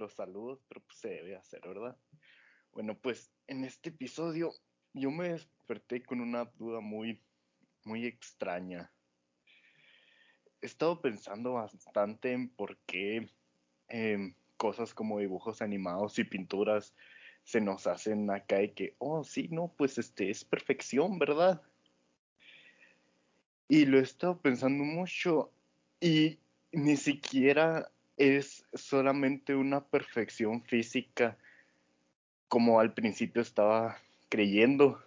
los saludos, pero pues se debe hacer, ¿verdad? Bueno, pues en este episodio yo me desperté con una duda muy, muy extraña. He estado pensando bastante en por qué em, cosas como dibujos animados y pinturas se nos hacen acá y que, oh, sí, no, pues este es perfección, ¿verdad? Y lo he estado pensando mucho y ni siquiera es solamente una perfección física como al principio estaba creyendo,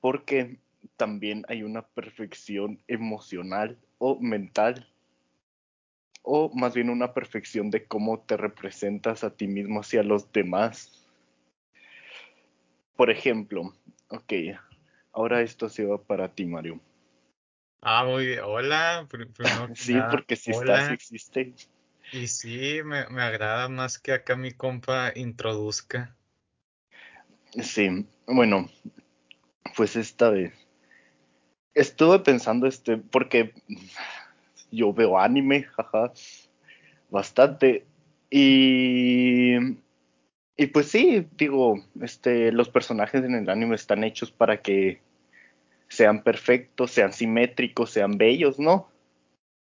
porque también hay una perfección emocional o mental, o más bien una perfección de cómo te representas a ti mismo hacia los demás. Por ejemplo, ok, ahora esto se va para ti, Mario. Ah, muy bien. Hola. sí, porque si estás, existe. Y sí, me, agrada más que acá mi compa introduzca. Sí, bueno, pues esta vez. Estuve pensando este, porque yo veo anime, jaja, bastante. Y, y pues sí, digo, este, los personajes en el anime están hechos para que sean perfectos, sean simétricos, sean bellos, ¿no?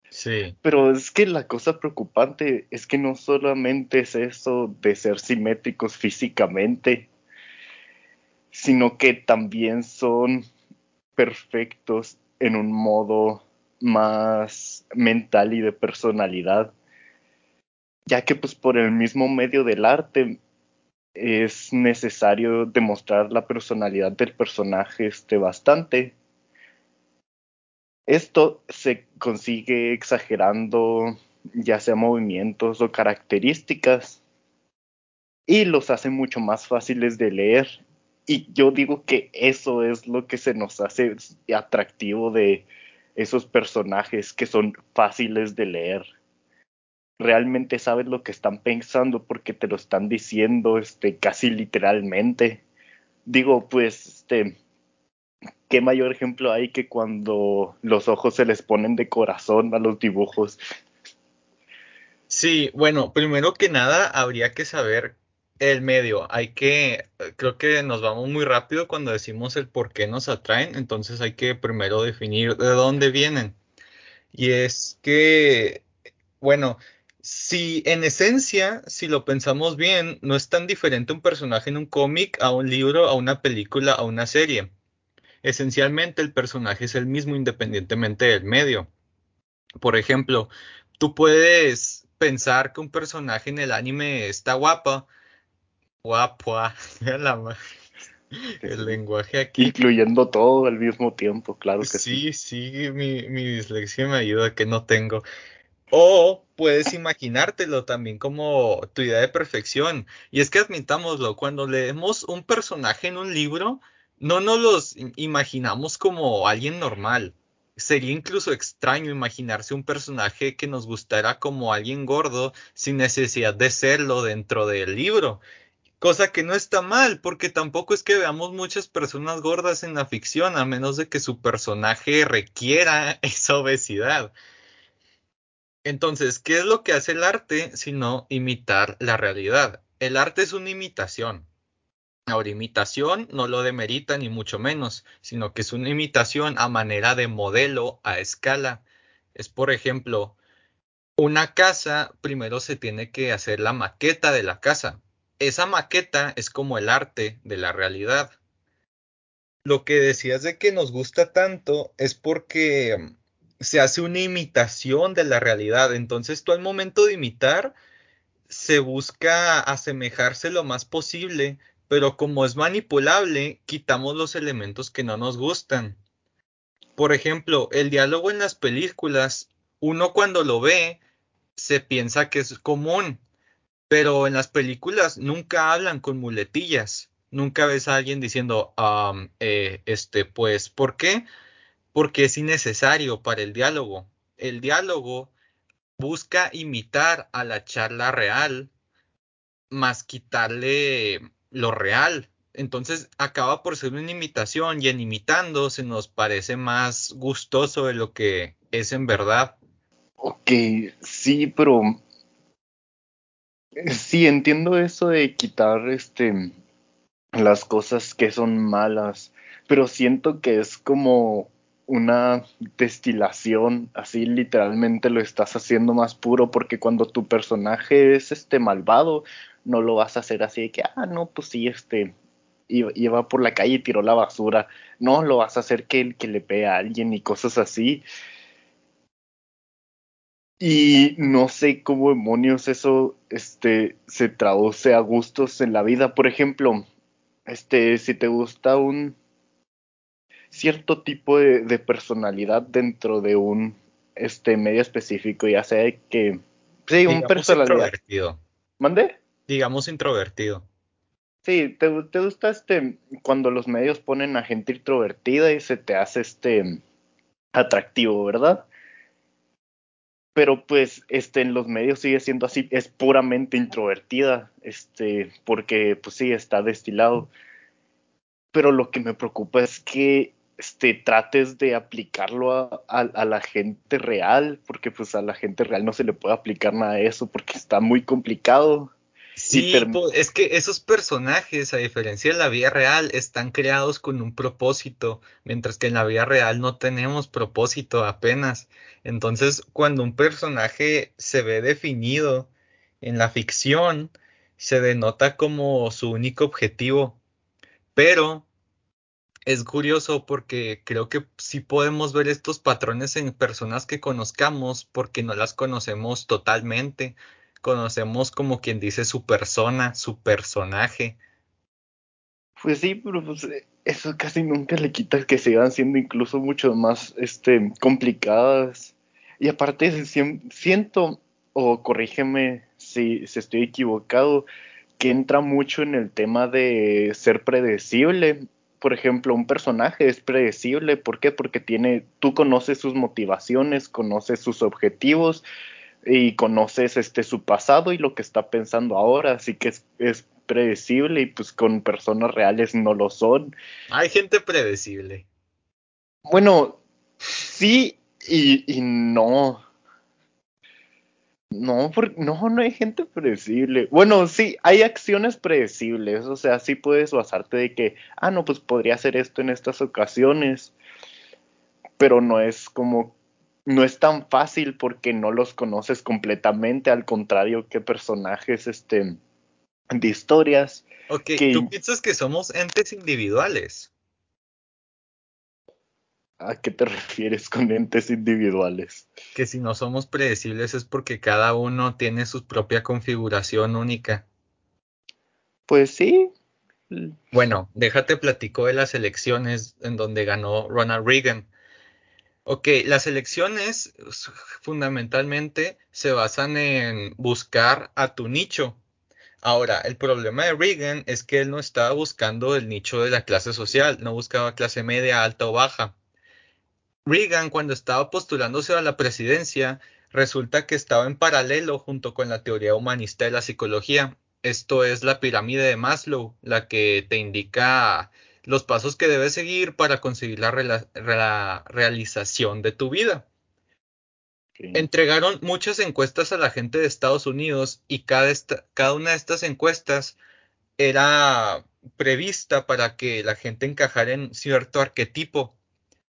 Sí. Pero es que la cosa preocupante es que no solamente es eso de ser simétricos físicamente, sino que también son perfectos en un modo más mental y de personalidad, ya que pues por el mismo medio del arte es necesario demostrar la personalidad del personaje este bastante. Esto se consigue exagerando ya sea movimientos o características y los hace mucho más fáciles de leer. Y yo digo que eso es lo que se nos hace atractivo de esos personajes que son fáciles de leer realmente sabes lo que están pensando porque te lo están diciendo este, casi literalmente. Digo, pues, este, ¿qué mayor ejemplo hay que cuando los ojos se les ponen de corazón a los dibujos? Sí, bueno, primero que nada habría que saber el medio. Hay que, creo que nos vamos muy rápido cuando decimos el por qué nos atraen, entonces hay que primero definir de dónde vienen. Y es que, bueno, si en esencia, si lo pensamos bien, no es tan diferente un personaje en un cómic a un libro, a una película, a una serie. Esencialmente el personaje es el mismo independientemente del medio. Por ejemplo, tú puedes pensar que un personaje en el anime está guapa, guapa, el lenguaje aquí. Incluyendo todo al mismo tiempo, claro que sí. Sí, sí, mi, mi dislexia me ayuda que no tengo. O puedes imaginártelo también como tu idea de perfección. Y es que admitámoslo, cuando leemos un personaje en un libro, no nos los imaginamos como alguien normal. Sería incluso extraño imaginarse un personaje que nos gustara como alguien gordo sin necesidad de serlo dentro del libro. Cosa que no está mal, porque tampoco es que veamos muchas personas gordas en la ficción, a menos de que su personaje requiera esa obesidad. Entonces, ¿qué es lo que hace el arte sino imitar la realidad? El arte es una imitación. Ahora, imitación no lo demerita ni mucho menos, sino que es una imitación a manera de modelo a escala. Es, por ejemplo, una casa, primero se tiene que hacer la maqueta de la casa. Esa maqueta es como el arte de la realidad. Lo que decías de que nos gusta tanto es porque se hace una imitación de la realidad. Entonces tú al momento de imitar, se busca asemejarse lo más posible, pero como es manipulable, quitamos los elementos que no nos gustan. Por ejemplo, el diálogo en las películas, uno cuando lo ve, se piensa que es común, pero en las películas nunca hablan con muletillas. Nunca ves a alguien diciendo, eh, este, pues, ¿por qué? Porque es innecesario para el diálogo. El diálogo busca imitar a la charla real, más quitarle lo real. Entonces acaba por ser una imitación y en imitando se nos parece más gustoso de lo que es en verdad. Ok, sí, pero Sí, entiendo eso de quitar este las cosas que son malas, pero siento que es como una destilación, así literalmente lo estás haciendo más puro porque cuando tu personaje es este malvado, no lo vas a hacer así de que, ah, no, pues sí, este, iba, por la calle y tiró la basura, no, lo vas a hacer que, que le pegue a alguien y cosas así. Y no sé cómo demonios eso este, se traduce a gustos en la vida. Por ejemplo, este, si te gusta un cierto tipo de, personalidad dentro de un este medio específico, ya sea que sí, un personalidad. Introvertido. ¿Mande? Digamos introvertido. Sí, te, te gusta este cuando los medios ponen a gente introvertida y se te hace este atractivo, ¿verdad? pero pues este en los medios sigue siendo así, es puramente introvertida, este, porque pues sí, está destilado. Pero lo que me preocupa es que este, trates de aplicarlo a, a, la gente real, porque pues a la gente real no se le puede aplicar nada de eso, porque está muy complicado. Sí, es que esos personajes, a diferencia de la vida real, están creados con un propósito, mientras que en la vida real no tenemos propósito apenas. Entonces, cuando un personaje se ve definido en la ficción, se denota como su único objetivo. Pero es curioso porque creo que sí podemos ver estos patrones en personas que conozcamos porque no las conocemos totalmente conocemos como quien dice su persona, su personaje. Pues sí, pero pues eh, eso casi nunca le quita que sigan siendo incluso mucho más este, complicadas. Y aparte siento, o corrígeme si, si estoy equivocado, que entra mucho en el tema de ser predecible. Por ejemplo, un personaje es predecible. ¿Por qué? Porque tiene, tú conoces sus motivaciones, conoces sus objetivos y conoces este su pasado y lo que está pensando ahora, así que es, es predecible y pues con personas reales no lo son. Hay gente predecible. Bueno, sí y, y no. No, no, no hay gente predecible. Bueno, sí, hay acciones predecibles, o sea, sí puedes basarte de que, ah, no, pues podría hacer esto en estas ocasiones, pero no es como no es tan fácil porque no los conoces completamente, al contrario que personajes este, de historias. Ok, ¿tú piensas que somos entes individuales? ¿A qué te refieres con entes individuales? Que si no somos predecibles es porque cada uno tiene su propia configuración única. Pues sí. Bueno, déjate platico de las elecciones en donde ganó Ronald Reagan. Ok, las elecciones fundamentalmente se basan en buscar a tu nicho. Ahora, el problema de Reagan es que él no estaba buscando el nicho de la clase social, no buscaba clase media, alta o baja. Reagan, cuando estaba postulándose a la presidencia, resulta que estaba en paralelo junto con la teoría humanista de la psicología. Esto es la pirámide de Maslow, la que te indica los pasos que debes seguir para conseguir la, realización de tu vida. Entregaron muchas encuestas a la gente de Estados Unidos y cada, cada una de estas encuestas era prevista para que la gente encajara en cierto arquetipo.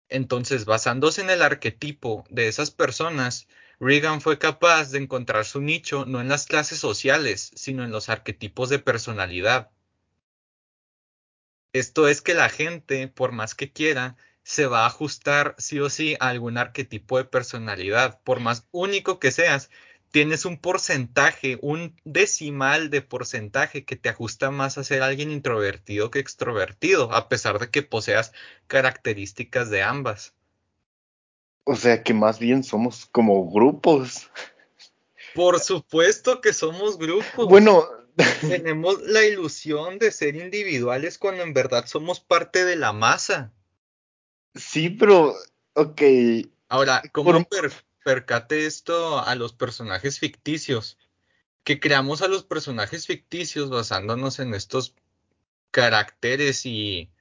Entonces, basándose en el arquetipo de esas personas, Reagan fue capaz de encontrar su nicho no en las clases sociales, sino en los arquetipos de personalidad. Esto es que la gente, por más que quiera, se va a ajustar sí o sí a algún arquetipo de personalidad. Por más único que seas, tienes un porcentaje, un decimal de porcentaje que te ajusta más a ser alguien introvertido que extrovertido, a pesar de que poseas características de ambas. O sea que más bien somos como grupos. Por supuesto que somos grupos. Bueno, tenemos la ilusión de ser individuales cuando en verdad somos parte de la masa. Sí, pero, ok. Ahora, ¿cómo percate esto a los personajes ficticios? Que creamos a los personajes ficticios basándonos en estos caracteres y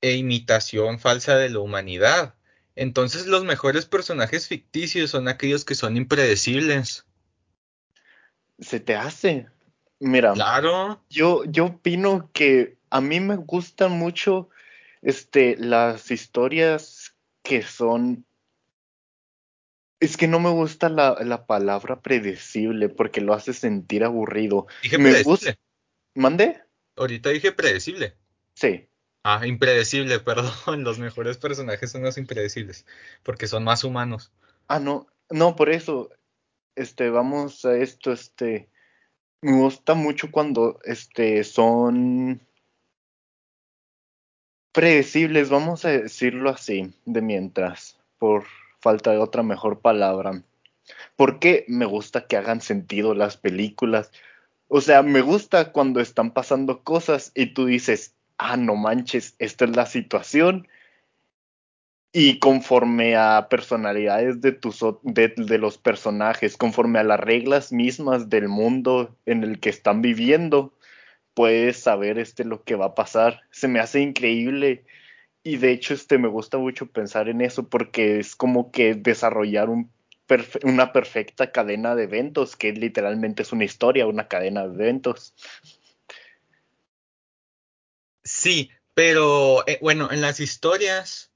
e imitación falsa de la humanidad. Entonces los mejores personajes ficticios son aquellos que son impredecibles. Se te hace. Mira, Claro. yo, yo opino que a mí me gustan mucho este, las historias que son... Es que no me gusta la, la palabra predecible porque lo hace sentir aburrido. Dije Me gusta... predecible. ¿Mande? Ahorita dije predecible. Sí. Ah, impredecible, perdón. Los mejores personajes son los impredecibles, porque son más humanos. Ah, no, no, por eso, este, vamos a esto, este, me gusta mucho cuando, este, son predecibles, vamos a decirlo así, de mientras, por falta de otra mejor palabra. Porque me gusta que hagan sentido las películas. O sea, me gusta cuando están pasando cosas y tú dices, ah, no manches, esta es la situación. Y conforme a personalidades de, tus, de, de los personajes, conforme a las reglas mismas del mundo en el que están viviendo, puedes saber este lo que va a pasar. Se me hace increíble y de hecho este me gusta mucho pensar en eso porque es como que desarrollar un una perfecta cadena de eventos, que literalmente es una historia, una cadena de eventos. Sí, pero eh, bueno, en las historias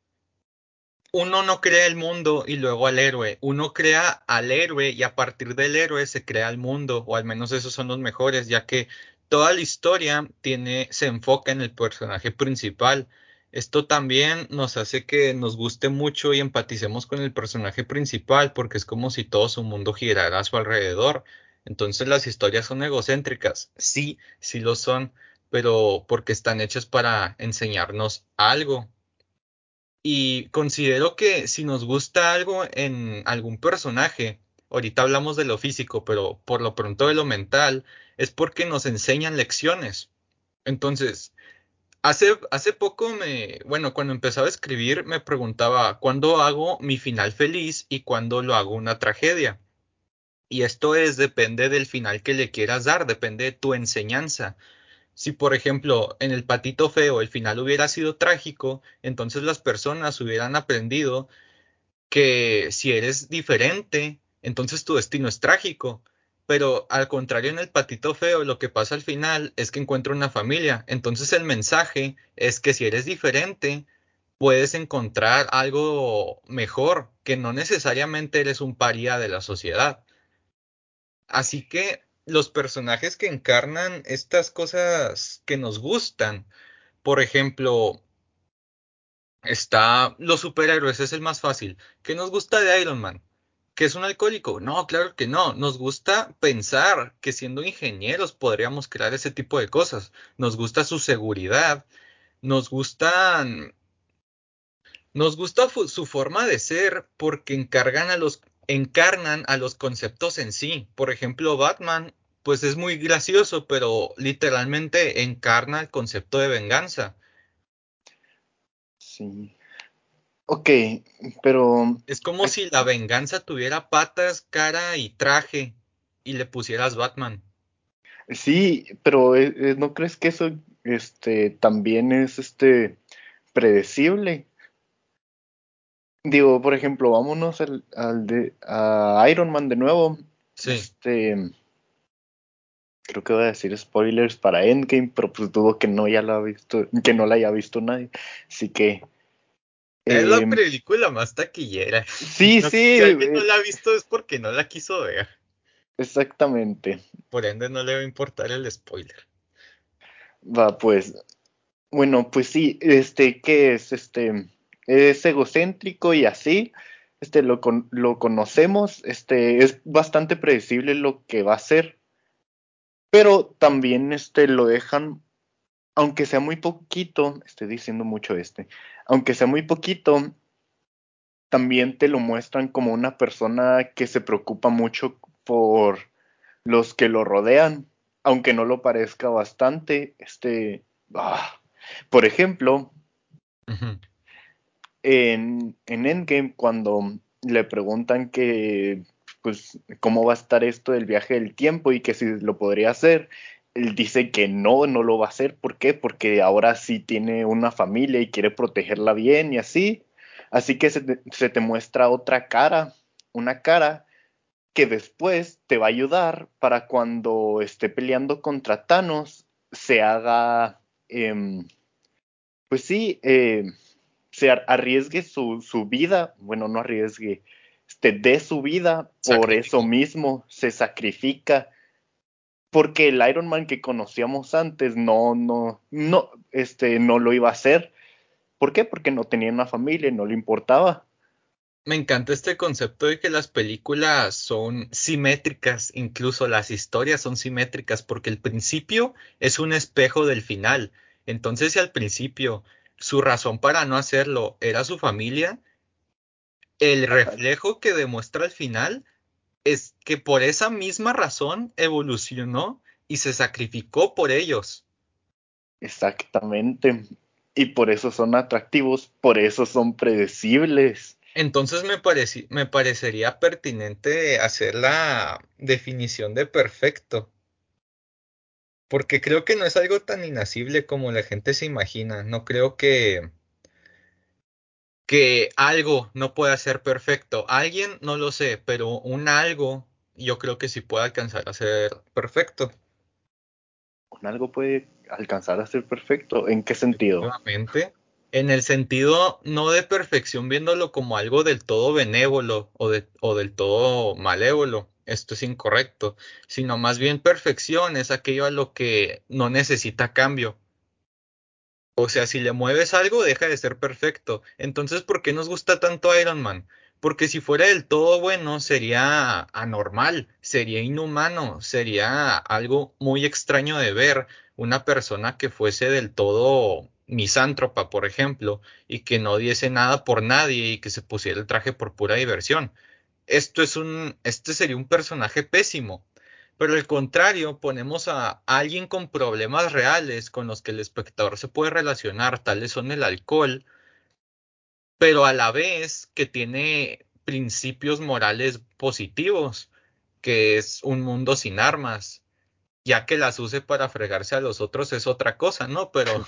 uno no crea el mundo y luego al héroe. Uno crea al héroe y a partir del héroe se crea el mundo, o al menos esos son los mejores, ya que toda la historia tiene, se enfoca en el personaje principal. Esto también nos hace que nos guste mucho y empaticemos con el personaje principal, porque es como si todo su mundo girara a su alrededor. Entonces las historias son egocéntricas. Sí, sí lo son, pero porque están hechas para enseñarnos algo. Y considero que si nos gusta algo en algún personaje, ahorita hablamos de lo físico, pero por lo pronto de lo mental, es porque nos enseñan lecciones. Entonces, hace, hace poco me, bueno, cuando empezaba a escribir, me preguntaba cuándo hago mi final feliz y cuándo lo hago una tragedia. Y esto es, depende del final que le quieras dar, depende de tu enseñanza. Si, por ejemplo, en el patito feo el final hubiera sido trágico, entonces las personas hubieran aprendido que si eres diferente, entonces tu destino es trágico. Pero al contrario, en el patito feo, lo que pasa al final es que encuentra una familia. Entonces el mensaje es que si eres diferente, puedes encontrar algo mejor, que no necesariamente eres un paria de la sociedad. Así que los personajes que encarnan estas cosas que nos gustan, por ejemplo, está los superhéroes, es el más fácil. ¿Qué nos gusta de Iron Man? ¿Que es un alcohólico? No, claro que no. Nos gusta pensar que siendo ingenieros podríamos crear ese tipo de cosas. Nos gusta su seguridad, nos gustan Nos gusta su forma de ser porque encargan a los, encarnan a los conceptos en sí. Por ejemplo, Batman, pues es muy gracioso, pero literalmente encarna el concepto de venganza. Sí. Ok, pero Es como si la venganza tuviera patas, cara y traje y le pusieras Batman. sí, pero eh, eh, ¿no crees que eso este también es este predecible? Digo, por ejemplo, vámonos al, al de a Iron Man de nuevo. Sí. Este, creo que voy a decir spoilers para Endgame, pero pues dudo que no ya la ha visto, que no la haya visto nadie. Así que Es la em, película más taquillera. sí, No- sí, si alguien no la ha visto es porque no la quiso ver. exactamente. Por ende, no le va a importar el spoiler. Va, pues, bueno, pues sí, este, ¿qué es? Este, es egocéntrico y así, este, lo, con- lo conocemos, este, es bastante predecible lo que va a hacer, pero también, este, lo dejan, aunque sea muy poquito, estoy diciendo mucho este, aunque sea muy poquito, también te lo muestran como una persona que se preocupa mucho por los que lo rodean, aunque no lo parezca bastante, este, ah, por ejemplo, en, en Endgame, cuando le preguntan que, pues, cómo va a estar esto del viaje del tiempo y que si lo podría hacer, él dice que no, no lo va a hacer. ¿Por qué? Porque ahora sí tiene una familia y quiere protegerla bien y así. Así que se te, se te muestra otra cara, una cara que después te va a ayudar para cuando esté peleando contra Thanos se haga, em, pues sí, eh, se arriesgue su, su, vida, bueno, no arriesgue, este, dé su vida por eso mismo, se sacrifica porque el Iron Man que conocíamos antes no, no, no, este, no lo iba a hacer. ¿Por qué? Porque no tenía una familia y no le importaba. Me encanta este concepto de que las películas son simétricas, incluso las historias son simétricas, porque el principio es un espejo del final. Entonces, si al principio su razón para no hacerlo era su familia, el reflejo que demuestra al final es que por esa misma razón evolucionó y se sacrificó por ellos. Exactamente. Y por eso son atractivos, por eso son predecibles. Entonces me, me parecería pertinente hacer la definición de perfecto. Porque creo que no es algo tan inacible como la gente se imagina. No creo que que algo no pueda ser perfecto. Alguien no lo sé, pero un algo yo creo que sí puede alcanzar a ser perfecto. ¿Un algo puede alcanzar a ser perfecto? ¿En qué sentido? En el sentido no de perfección viéndolo como algo del todo benévolo o, de, o del todo malévolo. Esto es incorrecto, sino más bien perfección es aquello a lo que no necesita cambio o sea, si le mueves algo, deja de ser perfecto. Entonces, ¿por qué nos gusta tanto Iron Man? Porque si fuera del todo bueno, sería anormal, sería inhumano, sería algo muy extraño de ver una persona que fuese del todo misántropa, por ejemplo, y que no diese nada por nadie y que se pusiera el traje por pura diversión. Esto es un, este sería un personaje pésimo. Pero al contrario, ponemos a alguien con problemas reales con los que el espectador se puede relacionar, tales son el alcohol, pero a la vez que tiene principios morales positivos, que es un mundo sin armas, ya que las use para fregarse a los otros es otra cosa, ¿no? Pero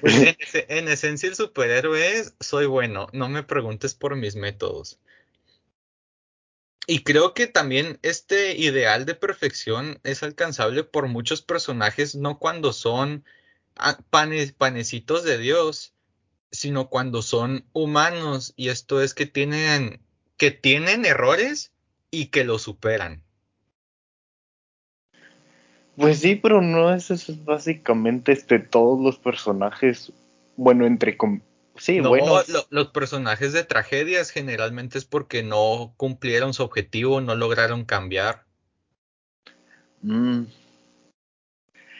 pues, en, en, esencia el superhéroe es, soy bueno, no me preguntes por mis métodos. Y creo que también este ideal de perfección es alcanzable por muchos personajes, no cuando son ah, panecitos de Dios, sino cuando son humanos. Y esto es que tienen, que tienen errores y que lo superan. Pues sí, pero no es eso, es básicamente este, todos los personajes, bueno, entre, Sí, no, los personajes de tragedias generalmente es porque no cumplieron su objetivo, no lograron cambiar. Mm.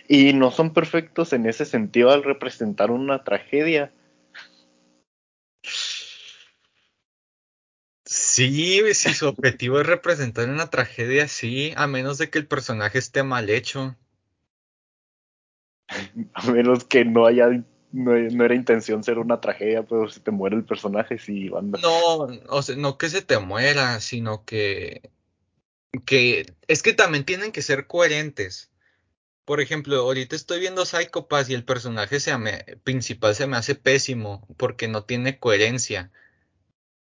Y no son perfectos en ese sentido al representar una tragedia. Sí, si su objetivo es representar una tragedia, sí, a menos de que el personaje esté mal hecho. A menos que no haya no, era intención ser una tragedia, pero si te muere el personaje, sí, banda. No, o sea, no que se te muera, sino que, que es que también tienen que ser coherentes. Por ejemplo, ahorita estoy viendo Psychopath y el personaje se principal se me hace pésimo porque no tiene coherencia.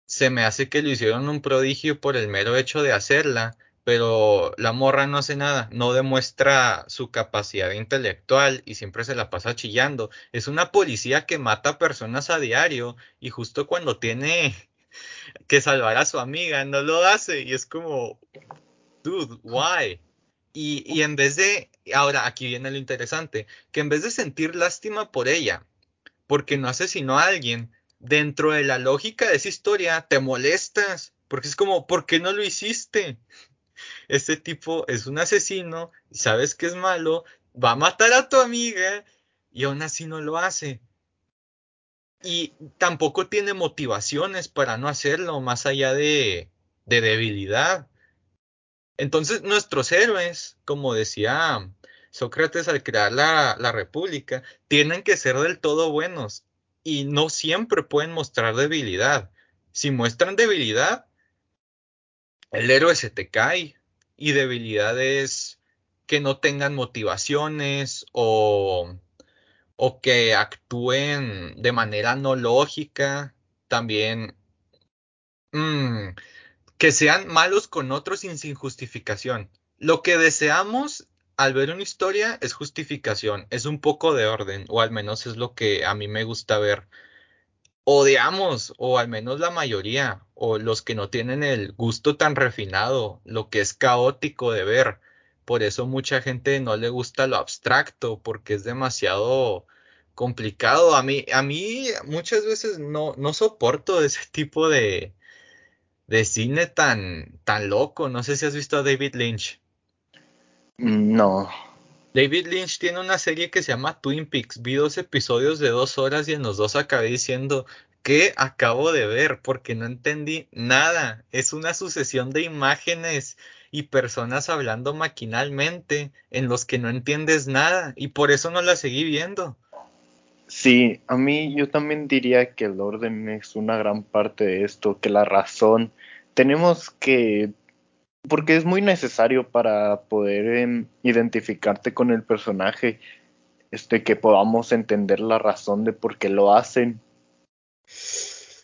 Se me hace que lo hicieron un prodigio por el mero hecho de hacerla pero la morra no hace nada, no demuestra su capacidad intelectual y siempre se la pasa chillando. Es una policía que mata personas a diario y justo cuando tiene que salvar a su amiga no lo hace y es como, dude, why? Y, y en vez de, ahora aquí viene lo interesante, que en vez de sentir lástima por ella, porque no asesinó a alguien, dentro de la lógica de esa historia te molestas, porque es como, ¿por qué no lo hiciste? Este tipo es un asesino, sabes que es malo, va a matar a tu amiga y aún así no lo hace. Y tampoco tiene motivaciones para no hacerlo, más allá de, de debilidad. Entonces nuestros héroes, como decía Sócrates al crear la República, tienen que ser del todo buenos y no siempre pueden mostrar debilidad. Si muestran debilidad, el héroe se te cae y debilidades que no tengan motivaciones o, o que actúen de manera no lógica. También, mm, que sean malos con otros sin, sin justificación. Lo que deseamos al ver una historia es justificación, es un poco de orden, o al menos es lo que a mí me gusta ver. Odiamos, o al menos la mayoría, o los que no tienen el gusto tan refinado, lo que es caótico de ver. Por eso mucha gente no le gusta lo abstracto, porque es demasiado complicado. A mí, a mí muchas veces no, no soporto ese tipo de, de cine tan, tan loco. No sé si has visto a David Lynch. No. David Lynch tiene una serie que se llama Twin Peaks. Vi dos episodios de dos horas y en los dos acabé diciendo que acabo de ver porque no entendí nada. Es una sucesión de imágenes y personas hablando maquinalmente en los que no entiendes nada y por eso no la seguí viendo. Sí, a mí yo también diría que el orden es una gran parte de esto, que la razón tenemos que porque es muy necesario para poder em, identificarte con el personaje, este, que podamos entender la razón de por qué lo hacen.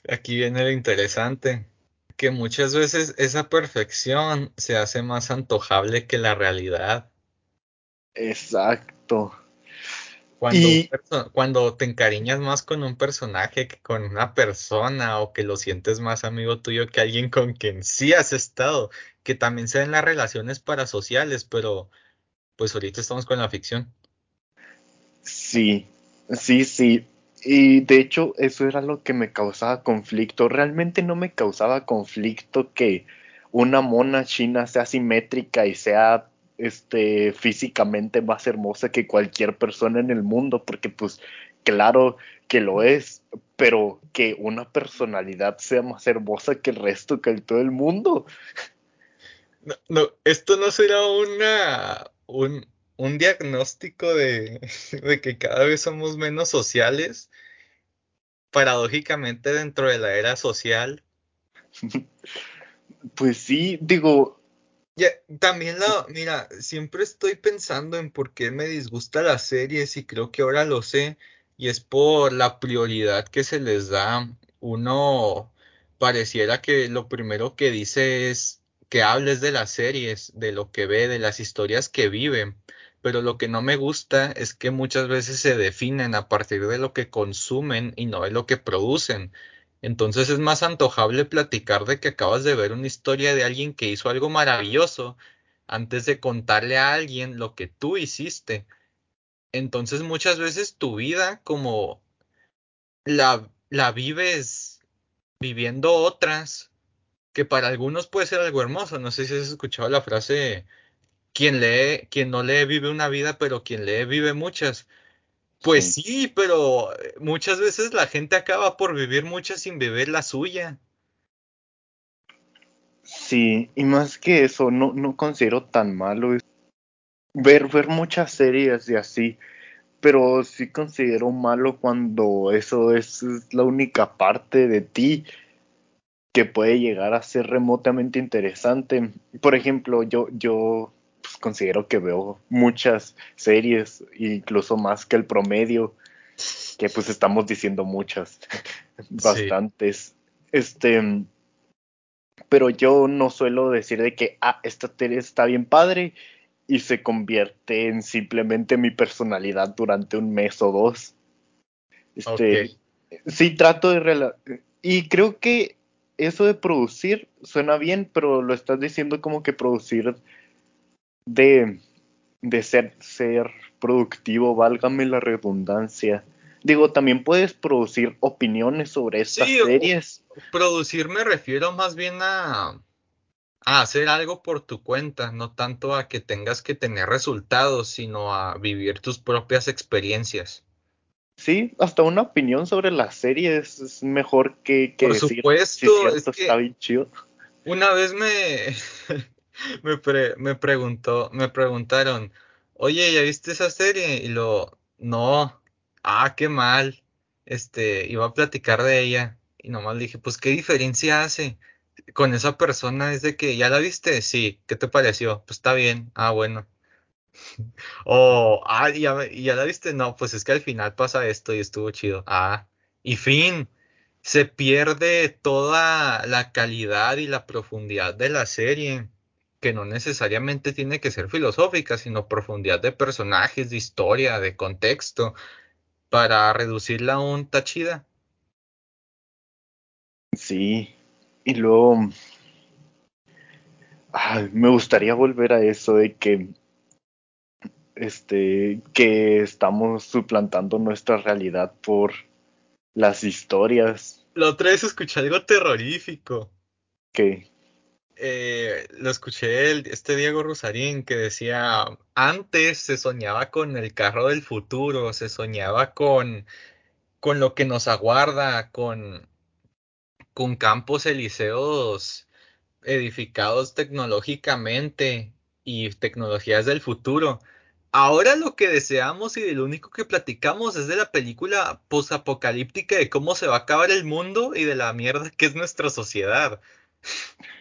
Aquí viene lo interesante, que muchas veces esa perfección se hace más antojable que la realidad. Exacto. Cuando, cuando te encariñas más con un personaje que con una persona o que lo sientes más amigo tuyo que alguien con quien sí has estado, que también se den las relaciones parasociales, pero pues ahorita estamos con la ficción. Sí, sí, sí. Y de hecho eso era lo que me causaba conflicto. Realmente no me causaba conflicto que una mona china sea simétrica y sea este, físicamente más hermosa que cualquier persona en el mundo, porque pues claro que lo es, pero que una personalidad sea más hermosa que el resto, que el todo el mundo. No, esto no será una, un, un diagnóstico de, de que cada vez somos menos sociales, paradójicamente dentro de la era social. Pues sí, digo, ya, también la, mira, siempre estoy pensando en por qué me disgusta las series y creo que ahora lo sé, y es por la prioridad que se les da. Uno pareciera que lo primero que dice es que hables de las series, de lo que ve, de las historias que viven, pero lo que no me gusta es que muchas veces se definen a partir de lo que consumen y no de lo que producen. Entonces es más antojable platicar de que acabas de ver una historia de alguien que hizo algo maravilloso antes de contarle a alguien lo que tú hiciste. Entonces muchas veces tu vida como la, la vives viviendo otras, que para algunos puede ser algo hermoso. No sé si has escuchado la frase, quien lee, quien no lee vive una vida, pero quien lee vive muchas. Pues sí. pero eh, muchas veces la gente acaba por vivir muchas sin vivir la suya. Sí, y más que eso, no, no considero tan malo ver, ver muchas series y así, pero sí considero malo cuando eso es, es la única parte de ti que puede llegar a ser remotamente interesante. Por ejemplo, yo, yo considero que veo muchas series, incluso más que el promedio, que pues estamos diciendo muchas, bastantes. Este, pero yo no suelo decir de que, ah, esta serie está bien padre y se convierte en simplemente mi personalidad durante un mes o dos. Este, sí trato de y creo que eso de producir suena bien, pero lo estás diciendo como que producir de, de ser, ser productivo, válgame la redundancia. Digo, también puedes producir opiniones sobre estas series. Producir me refiero más bien a, a hacer algo por tu cuenta, no tanto a que tengas que tener resultados, sino a vivir tus propias experiencias. Sí, hasta una opinión sobre las series es mejor que, que por supuesto, está bien chido. Una vez me, me, me, preguntó, me preguntaron, oye, ¿ya viste esa serie? Y lo, no, ah, qué mal. Este, iba a platicar de ella. Y nomás dije, pues, ¿qué diferencia hace con esa persona? Es de que, ¿ya la viste? Sí, ¿qué te pareció? Pues está bien, ah, bueno. o, ah, ¿ya, ¿ya la viste? No, pues es que al final pasa esto y estuvo chido. Ah, y fin. se pierde toda la calidad y la profundidad de la serie, que no necesariamente tiene que ser filosófica, sino profundidad de personajes, de historia, de contexto, para reducirla a un tachida. Sí, y luego me gustaría volver a eso de que este que estamos suplantando nuestra realidad por las historias. La otra vez escuché algo terrorífico. ¿Qué? Eh, lo escuché el, este Diego Rosarín que decía, antes se soñaba con el carro del futuro, se soñaba con, con lo que nos aguarda, con, con campos elíseos edificados tecnológicamente y tecnologías del futuro. Ahora lo que deseamos y lo único que platicamos es de la película posapocalíptica de cómo se va a acabar el mundo y de la mierda que es nuestra sociedad.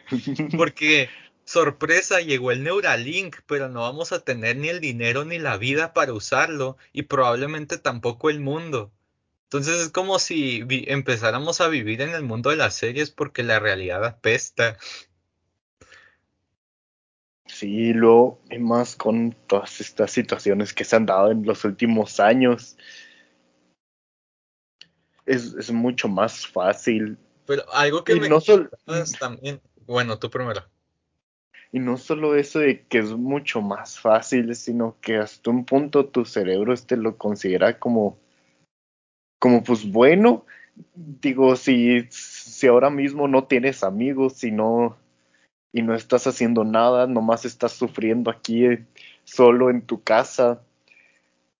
Porque, sorpresa, llegó el Neuralink, pero no vamos a tener ni el dinero ni la vida para usarlo y probablemente tampoco el mundo. Entonces es como si empezáramos a vivir en el mundo de las series porque la realidad apesta. Sí, luego, y más con todas estas situaciones que se han dado en los últimos años, es, es mucho más fácil. Pero algo que me no solo también, bueno, tú primero. Y no solo eso de que es mucho más fácil, sino que hasta un punto tu cerebro este lo considera como, como pues bueno. Digo, si, si ahora mismo no tienes amigos, si no, y no estás haciendo nada, nomás estás sufriendo aquí eh, solo en tu casa,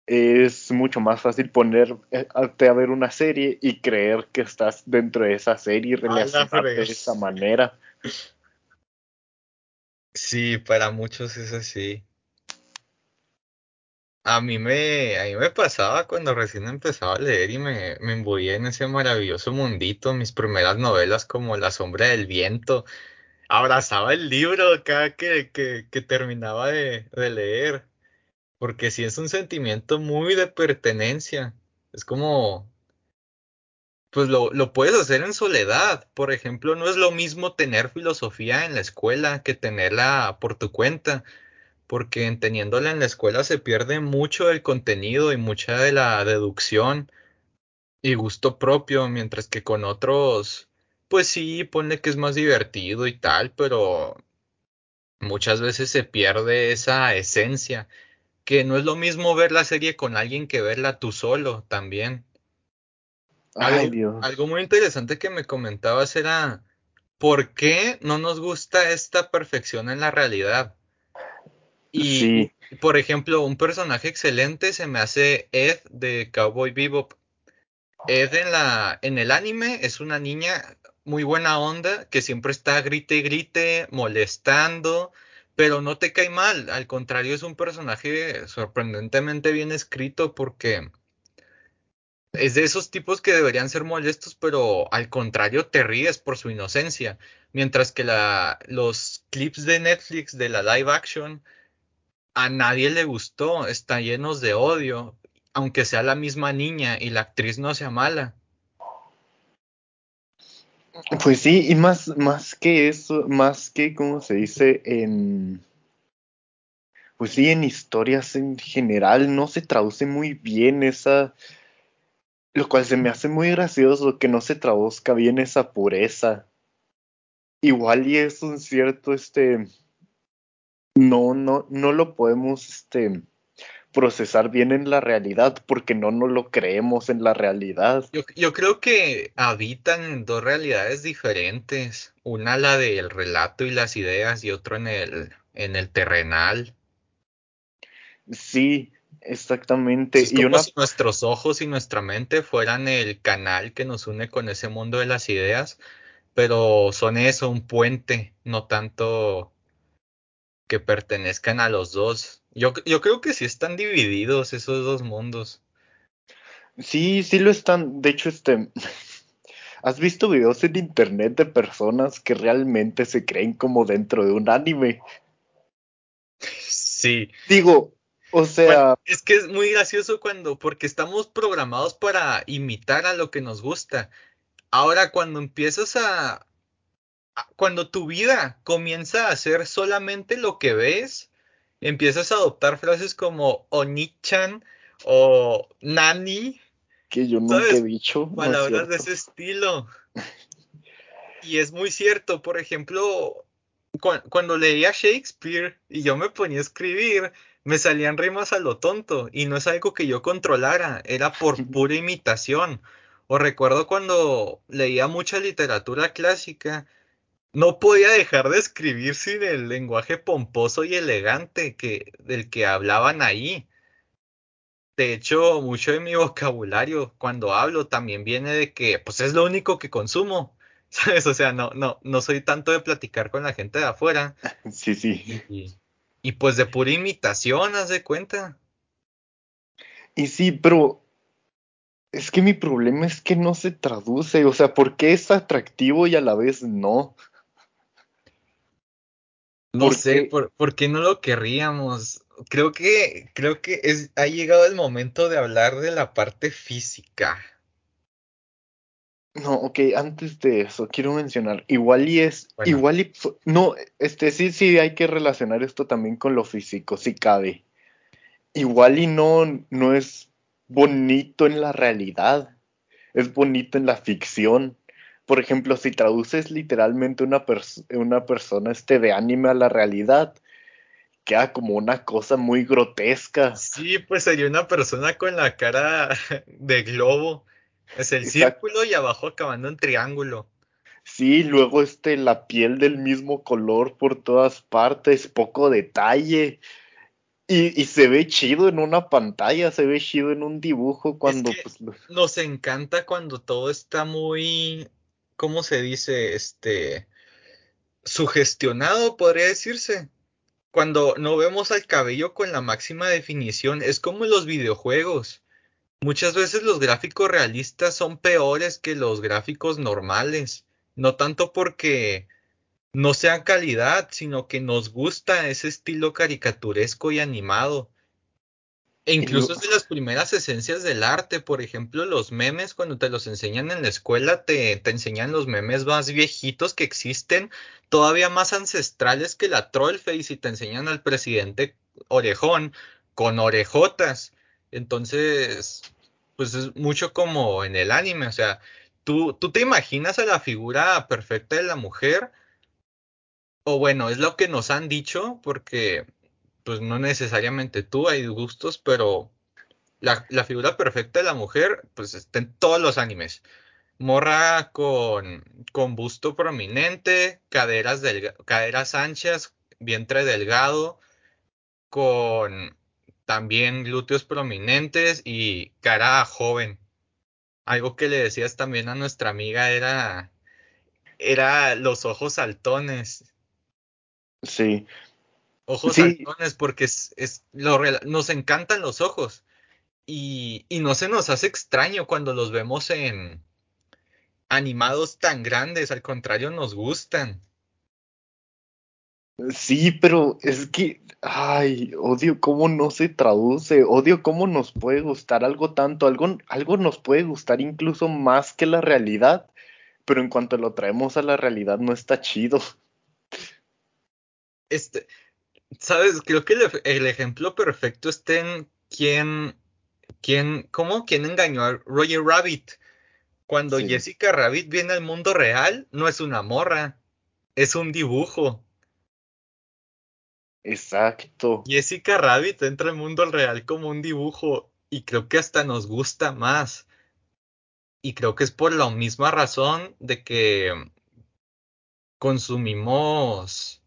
es mucho más fácil ponerte eh, a ver una serie y creer que estás dentro de esa serie y relacionarte de esa manera. Sí, para muchos es así. A mí me, a mí me pasaba cuando recién empezaba a leer y me, me en ese maravilloso mundito, mis primeras novelas como La sombra del viento, abrazaba el libro cada que, que, que terminaba de, de, leer, porque sí es un sentimiento muy de pertenencia. Es como, pues lo, lo puedes hacer en soledad. Por ejemplo, no es lo mismo tener filosofía en la escuela que tenerla por tu cuenta, porque en teniéndola en la escuela se pierde mucho del contenido y mucha de la deducción y gusto propio, mientras que con otros pues sí, pone que es más divertido y tal, pero muchas veces se pierde esa esencia, que no es lo mismo ver la serie con alguien que verla tú solo también. Algo, algo muy interesante que me comentabas era, ¿por qué no nos gusta esta perfección en la realidad? Y, por ejemplo, un personaje excelente se me hace Ed de Cowboy Bebop. Ed en la en el anime es una niña muy buena onda, que siempre está grite y grite, molestando, pero no te cae mal. Al contrario, es un personaje sorprendentemente bien escrito porque es de esos tipos que deberían ser molestos, pero al contrario te ríes por su inocencia. Mientras que la, los clips de Netflix de la live action a nadie le gustó, están llenos de odio, aunque sea la misma niña y la actriz no sea mala. Pues sí, y más, más que eso, más que, como se dice, en... Pues sí, en historias en general no se traduce muy bien esa... Lo cual se me hace muy gracioso que no se traduzca bien esa pureza. Igual y es un cierto, este... No, no, no lo podemos, este procesar bien en la realidad porque no nos lo creemos en la realidad. Yo, creo que habitan en dos realidades diferentes, una la del relato y las ideas y otro en el, en el terrenal. Sí, exactamente. Es como si nuestros ojos y nuestra mente fueran el canal que nos une con ese mundo de las ideas, pero son eso, un puente, no tanto que pertenezcan a los dos. Yo, yo creo que sí están divididos esos dos mundos. Sí, sí lo están. De hecho, este. ¿Has visto videos en internet de personas que realmente se creen como dentro de un anime? Sí. Digo, o sea. es que es muy gracioso cuando, porque estamos programados para imitar a lo que nos gusta. Ahora, cuando empiezas a, cuando tu vida comienza a ser solamente lo que ves, empiezas a adoptar frases como Onichan o Nani. Que yo nunca he dicho. Palabras de ese estilo. Y es muy cierto, por ejemplo, cuando leía Shakespeare y yo me ponía a escribir, me salían rimas a lo tonto y no es algo que yo controlara, era por pura imitación. O recuerdo cuando leía mucha literatura clásica, no podía dejar de escribir sin el lenguaje pomposo y elegante que, del que hablaban ahí. De hecho, mucho de mi vocabulario cuando hablo también viene de que pues es lo único que consumo. ¿Sabes? O sea, no, no, no soy tanto de platicar con la gente de afuera. Sí, sí. Y, y pues de pura imitación, haz de cuenta. Y sí, pero es que mi problema es que no se traduce. O sea, ¿por qué es atractivo y a la vez no? No sé, por, qué no lo querríamos? Creo que, creo que es, ha llegado el momento de hablar de la parte física. No, ok, antes de eso, quiero mencionar, igual y es, igual y, no, este, sí, sí, hay que relacionar esto también con lo físico, si cabe. Igual y no, no es bonito en la realidad, es bonito en la ficción por ejemplo, si traduces literalmente una, una persona este de anime a la realidad, queda como una cosa muy grotesca. Sí, pues sería una persona con la cara de globo. Es el círculo y abajo acabando en triángulo. Sí, luego este, la piel del mismo color por todas partes, poco detalle. Y, y, se ve chido en una pantalla, se ve chido en un dibujo cuando... pues, nos encanta cuando todo está muy ¿cómo se dice? Este, sugestionado, podría decirse. Cuando no vemos al cabello con la máxima definición, es como en los videojuegos. Muchas veces los gráficos realistas son peores que los gráficos normales. No tanto porque no sean calidad, sino que nos gusta ese estilo caricaturesco y animado. E incluso es de las primeras esencias del arte, por ejemplo, los memes, cuando te los enseñan en la escuela, te, te, enseñan los memes más viejitos que existen, todavía más ancestrales que la Trollface, y te enseñan al presidente orejón con orejotas. Entonces, pues es mucho como en el anime, o sea, tú, tú te imaginas a la figura perfecta de la mujer, o bueno, es lo que nos han dicho, porque pues no necesariamente tú, hay gustos, pero la, figura perfecta de la mujer, pues está en todos los animes. Morra con, con busto prominente, caderas, caderas anchas, vientre delgado, con también glúteos prominentes y cara joven. Algo que le decías también a nuestra amiga era, era los ojos saltones. Sí, Ojos saltones, porque es, es lo, nos encantan los ojos. Y, y, no se nos hace extraño cuando los vemos en animados tan grandes, al contrario, nos gustan. Sí, pero es que, ay, odio cómo no se traduce, odio cómo nos puede gustar algo tanto, algo, algo nos puede gustar incluso más que la realidad, pero en cuanto lo traemos a la realidad no está chido. Este, Sabes, creo que el, ejemplo perfecto está en quién, quién, ¿cómo? ¿Quién engañó a Roger Rabbit? Cuando Jessica Rabbit viene al mundo real, no es una morra, es un dibujo. Exacto. Jessica Rabbit entra al mundo real como un dibujo y creo que hasta nos gusta más. Y creo que es por la misma razón de que consumimos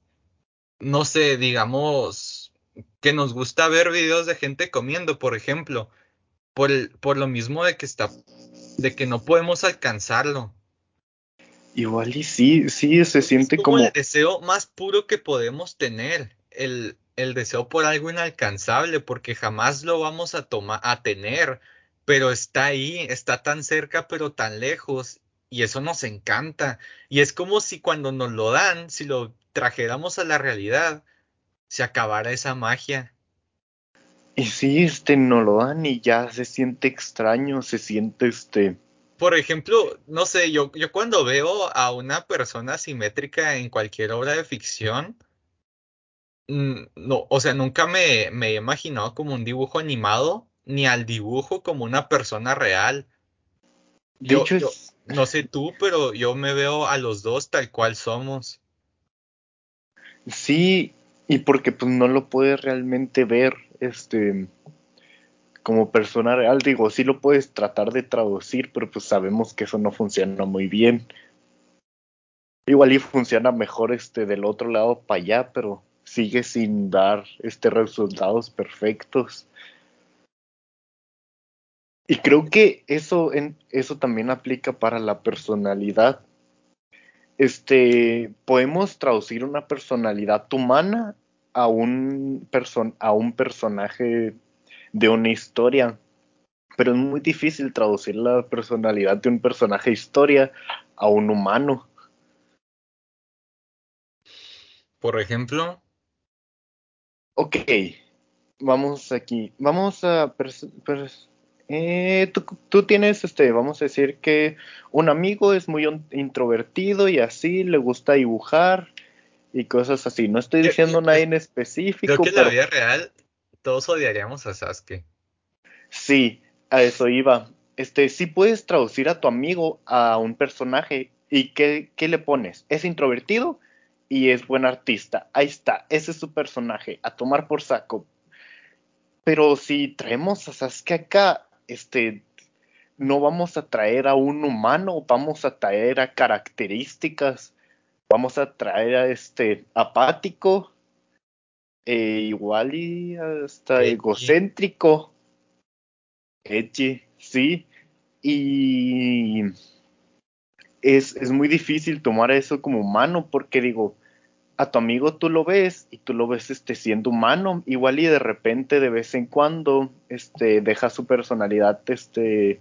no sé, digamos, que nos gusta ver videos de gente comiendo, por ejemplo, por, por lo mismo de que está, de que no podemos alcanzarlo. Igual y sí, sí, se siente como, como, el deseo más puro que podemos tener, el, el deseo por algo inalcanzable, porque jamás lo vamos a tomar, a tener, pero está ahí, está tan cerca, pero tan lejos, y eso nos encanta. Y es como si cuando nos lo dan, si lo trajéramos a la realidad, se acabara esa magia. Y sí, este, no lo dan y ya se siente extraño, se siente este por ejemplo, no sé, yo, yo cuando veo a una persona simétrica en cualquier obra de ficción, no, o sea, nunca me, me he imaginado como un dibujo animado, ni al dibujo como una persona real. De Yo, hecho, yo, es, no sé tú, pero yo me veo a los dos tal cual somos. sí, y porque pues no lo puedes realmente ver, este, como persona real, digo, sí lo puedes tratar de traducir, pero pues sabemos que eso no funciona muy bien. Igual y funciona mejor este del otro lado para allá, pero sigue sin dar este resultados perfectos. Y creo que eso en, eso también aplica para la personalidad. Este, podemos traducir una personalidad humana a un person a un personaje de una historia, pero es muy difícil traducir la personalidad de un personaje de historia a un humano. Por ejemplo, Ok, vamos aquí. Vamos a... eh, tú, tú tienes, este, vamos a decir que un amigo es muy introvertido y así, le gusta dibujar y cosas así. No estoy yo- yo- diciendo nada en creo que específico, en la vida real todos odiaríamos a Sasuke. sí, a eso iba. Este, sí puedes traducir a tu amigo a un personaje y ¿qué, qué le pones? Es introvertido y es buen artista. Ahí está, ese es su personaje, a tomar por saco. Pero si traemos a Sasuke acá, este, no vamos a traer a un humano, vamos a traer a características, vamos a traer a este apático, eh, igual y hasta Edgy. egocéntrico, edgy, sí, y es, es muy difícil tomar eso como humano porque digo, a tu amigo tú lo ves y tú lo ves este siendo humano, igual y de repente de vez en cuando este deja su personalidad este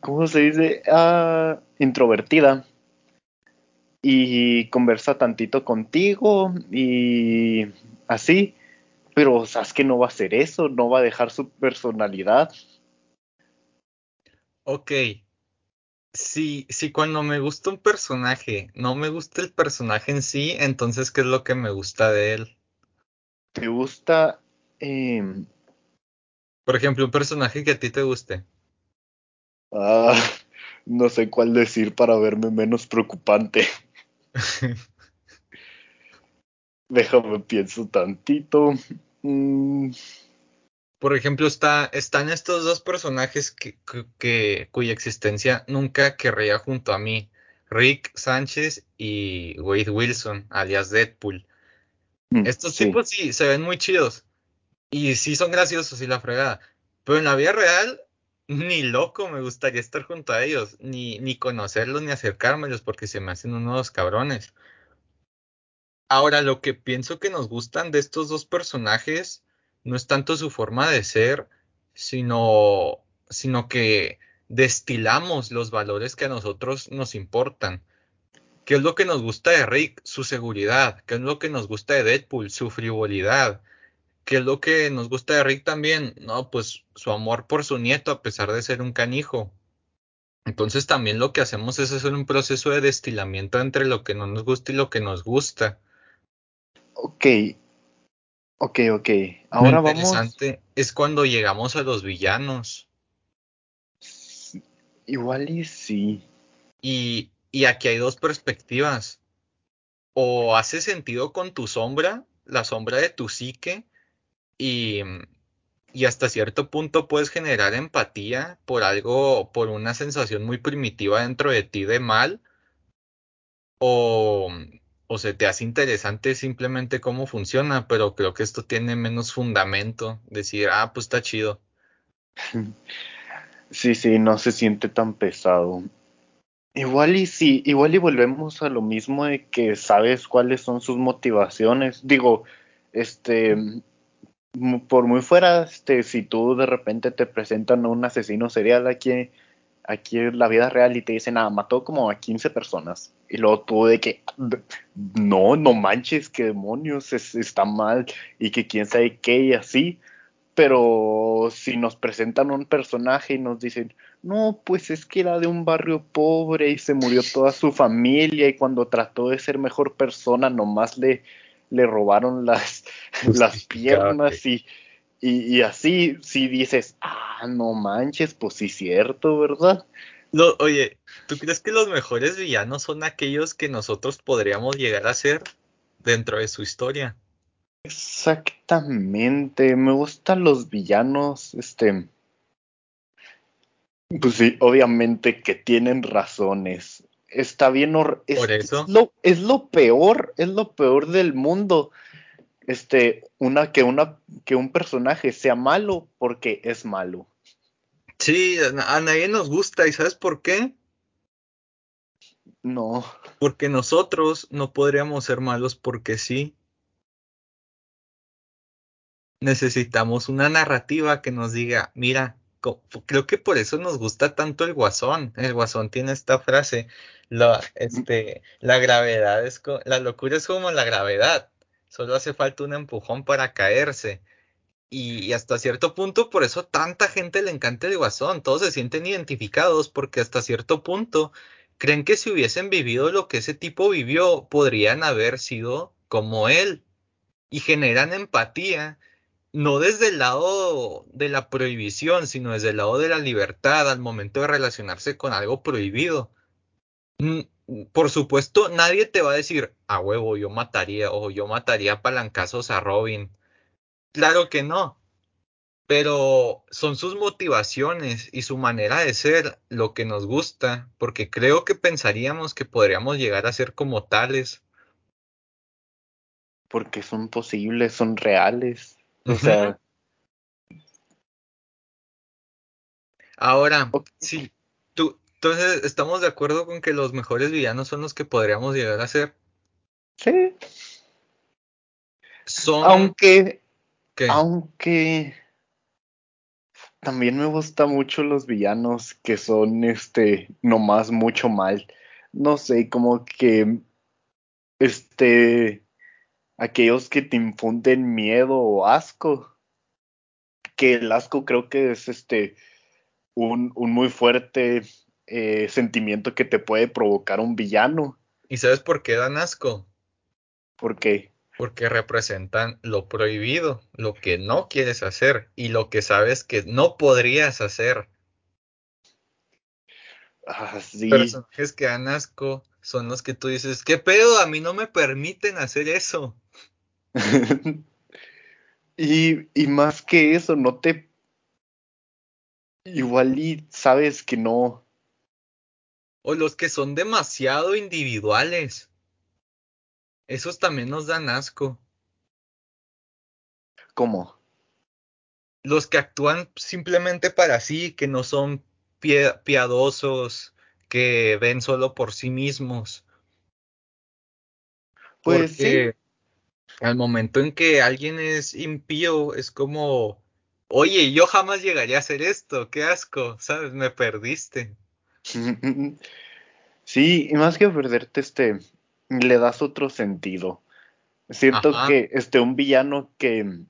¿cómo se dice? Ah, introvertida y conversa tantito contigo y así, pero Sasuke no va a hacer eso, no va a dejar su personalidad. Ok, si, si cuando me gusta un personaje no me gusta el personaje en sí, entonces ¿qué es lo que me gusta de él? ¿Te gusta? Eh, Por ejemplo, un personaje que a ti te guste. ah, no sé cuál decir para verme menos preocupante. Déjame pienso tantito. Mm, Por ejemplo, está, están estos dos personajes que, que- que- cuya existencia nunca querría junto a mí. Rick Sánchez y Wade Wilson, alias Deadpool. mm, Estos sí. tipos sí se ven muy chidos y sí son graciosos y la fregada. Pero en la vida real, ni loco me gustaría estar junto a ellos, ni, ni conocerlos, ni acercármelos porque se me hacen unos cabrones. Ahora, lo que pienso que nos gustan de estos dos personajes no es tanto su forma de ser, sino, sino que destilamos los valores que a nosotros nos importan. ¿Qué es lo que nos gusta de Rick? Su seguridad. ¿Qué es lo que nos gusta de Deadpool? Su frivolidad. ¿Qué es lo que nos gusta de Rick también? No, pues su amor por su nieto a pesar de ser un canijo. Entonces también lo que hacemos es hacer un proceso de destilamiento entre lo que no nos gusta y lo que nos gusta. Ok, ok, ok. Lo Ahora vamos. interesante es cuando llegamos a los villanos. Igual y sí. Y, y aquí hay dos perspectivas. O hace sentido con tu sombra, la sombra de tu psique, y, y hasta cierto punto puedes generar empatía por algo, por una sensación muy primitiva dentro de ti de mal, o, o se te hace interesante simplemente cómo funciona, pero creo que esto tiene menos fundamento. Decir, ah, pues está chido. Sí, sí, no se siente tan pesado. Igual y sí, igual y volvemos a lo mismo de que sabes cuáles son sus motivaciones. Digo, este, m- por muy fuera, este, si tú de repente te presentan a un asesino serial aquí, aquí en la vida real y te dicen, ah, mató como a 15 personas. Y luego tú de que, no, no manches, qué demonios, es- está mal y que quién sabe qué y así. pero si nos presentan un personaje y nos dicen, no, pues es que era de un barrio pobre y se murió toda su familia y cuando trató de ser mejor persona nomás le, le robaron las, las piernas y, y, y, así, si dices, ah, no manches, pues sí cierto, ¿verdad? No, oye, ¿tú crees que los mejores villanos son aquellos que nosotros podríamos llegar a ser dentro de su historia? Exactamente, me gustan los villanos, este, pues sí, obviamente que tienen razones. Está bien, es, Por eso. Es lo, es lo peor, es lo peor del mundo. Este, una que una que un personaje sea malo porque es malo. Sí, a, nadie nos gusta, ¿y sabes por qué? No. Porque nosotros no podríamos ser malos porque sí necesitamos una narrativa que nos diga, mira, creo que por eso nos gusta tanto el guasón. El guasón tiene esta frase, la, este, la gravedad es, la locura es como la gravedad, solo hace falta un empujón para caerse. Y, hasta cierto punto, por eso tanta gente le encanta el guasón, todos se sienten identificados porque hasta cierto punto creen que si hubiesen vivido lo que ese tipo vivió, podrían haber sido como él y generan empatía no desde el lado de la prohibición, sino desde el lado de la libertad al momento de relacionarse con algo prohibido. Por supuesto, nadie te va a decir, a huevo, yo mataría o yo mataría palancazos a Robin. Claro que no. Pero son sus motivaciones y su manera de ser lo que nos gusta, porque creo que pensaríamos que podríamos llegar a ser como tales. Porque son posibles, son reales. O sea. Ahora, sí, tú, entonces estamos de acuerdo con que los mejores villanos son los que podríamos llegar a ser. Sí. Son. Aunque. ¿Qué? Aunque. También me gustan mucho los villanos que son este nomás mucho mal. No sé, como que este aquellos que te infunden miedo o asco. Que el asco creo que es este un, un muy fuerte eh, sentimiento que te puede provocar un villano. ¿Y sabes por qué dan asco? ¿Por qué? Porque representan lo prohibido, lo que no quieres hacer y lo que sabes que no podrías hacer. Ah, sí. Personajes que dan asco son los que tú dices, ¿qué pedo? A mí no me permiten hacer eso. y, y más que eso, no te... Igual y sabes que no. O los que son demasiado individuales. Esos también nos dan asco. ¿Cómo? Los que actúan simplemente para sí, que no son piadosos, que ven solo por sí mismos. Pues Porque sí. al momento en que alguien es impío, es como, oye, yo jamás llegaría a hacer esto, qué asco, ¿sabes? Me perdiste. Sí, y más que perderte, este, le das otro sentido. Siento Ajá. que este, un villano que,